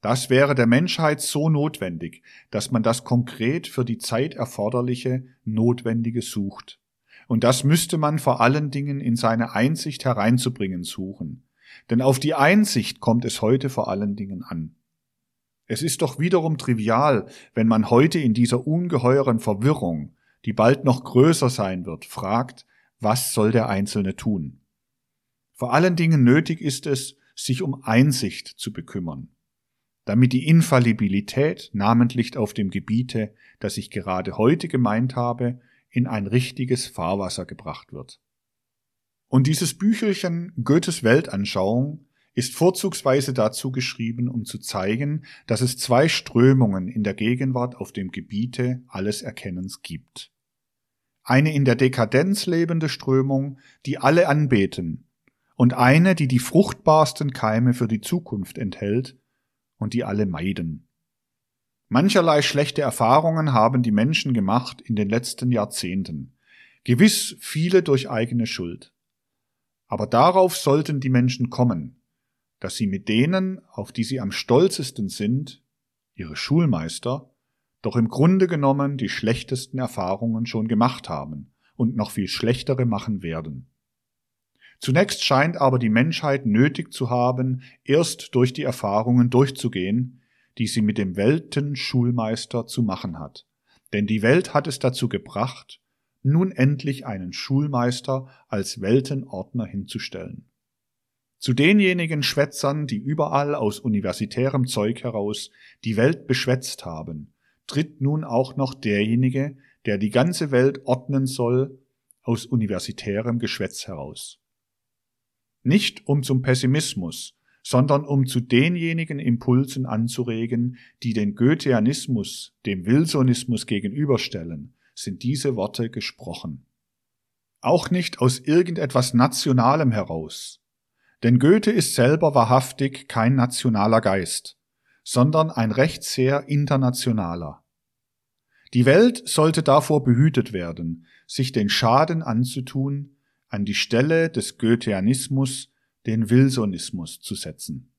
S1: Das wäre der Menschheit so notwendig, dass man das konkret für die Zeit erforderliche Notwendige sucht. Und das müsste man vor allen Dingen in seine Einsicht hereinzubringen suchen. Denn auf die Einsicht kommt es heute vor allen Dingen an. Es ist doch wiederum trivial, wenn man heute in dieser ungeheuren Verwirrung, die bald noch größer sein wird, fragt, was soll der Einzelne tun? Vor allen Dingen nötig ist es, sich um Einsicht zu bekümmern, damit die Infallibilität, namentlich auf dem Gebiete, das ich gerade heute gemeint habe, in ein richtiges Fahrwasser gebracht wird. Und dieses Büchelchen Goethes Weltanschauung ist vorzugsweise dazu geschrieben, um zu zeigen, dass es zwei Strömungen in der Gegenwart auf dem Gebiete alles Erkennens gibt. Eine in der Dekadenz lebende Strömung, die alle anbeten, und eine, die die fruchtbarsten Keime für die Zukunft enthält und die alle meiden. Mancherlei schlechte Erfahrungen haben die Menschen gemacht in den letzten Jahrzehnten, gewiss viele durch eigene Schuld. Aber darauf sollten die Menschen kommen, dass sie mit denen, auf die sie am stolzesten sind, ihre Schulmeister, doch im Grunde genommen die schlechtesten Erfahrungen schon gemacht haben und noch viel schlechtere machen werden. Zunächst scheint aber die Menschheit nötig zu haben, erst durch die Erfahrungen durchzugehen, die sie mit dem Weltenschulmeister zu machen hat. Denn die Welt hat es dazu gebracht, nun endlich einen Schulmeister als Weltenordner hinzustellen. Zu denjenigen Schwätzern, die überall aus universitärem Zeug heraus die Welt beschwätzt haben, tritt nun auch noch derjenige, der die ganze Welt ordnen soll, aus universitärem Geschwätz heraus nicht um zum Pessimismus, sondern um zu denjenigen Impulsen anzuregen, die den Goetheanismus dem Wilsonismus gegenüberstellen, sind diese Worte gesprochen. Auch nicht aus irgendetwas Nationalem heraus. Denn Goethe ist selber wahrhaftig kein nationaler Geist, sondern ein recht sehr internationaler. Die Welt sollte davor behütet werden, sich den Schaden anzutun, an die Stelle des Goetheanismus den Wilsonismus zu setzen.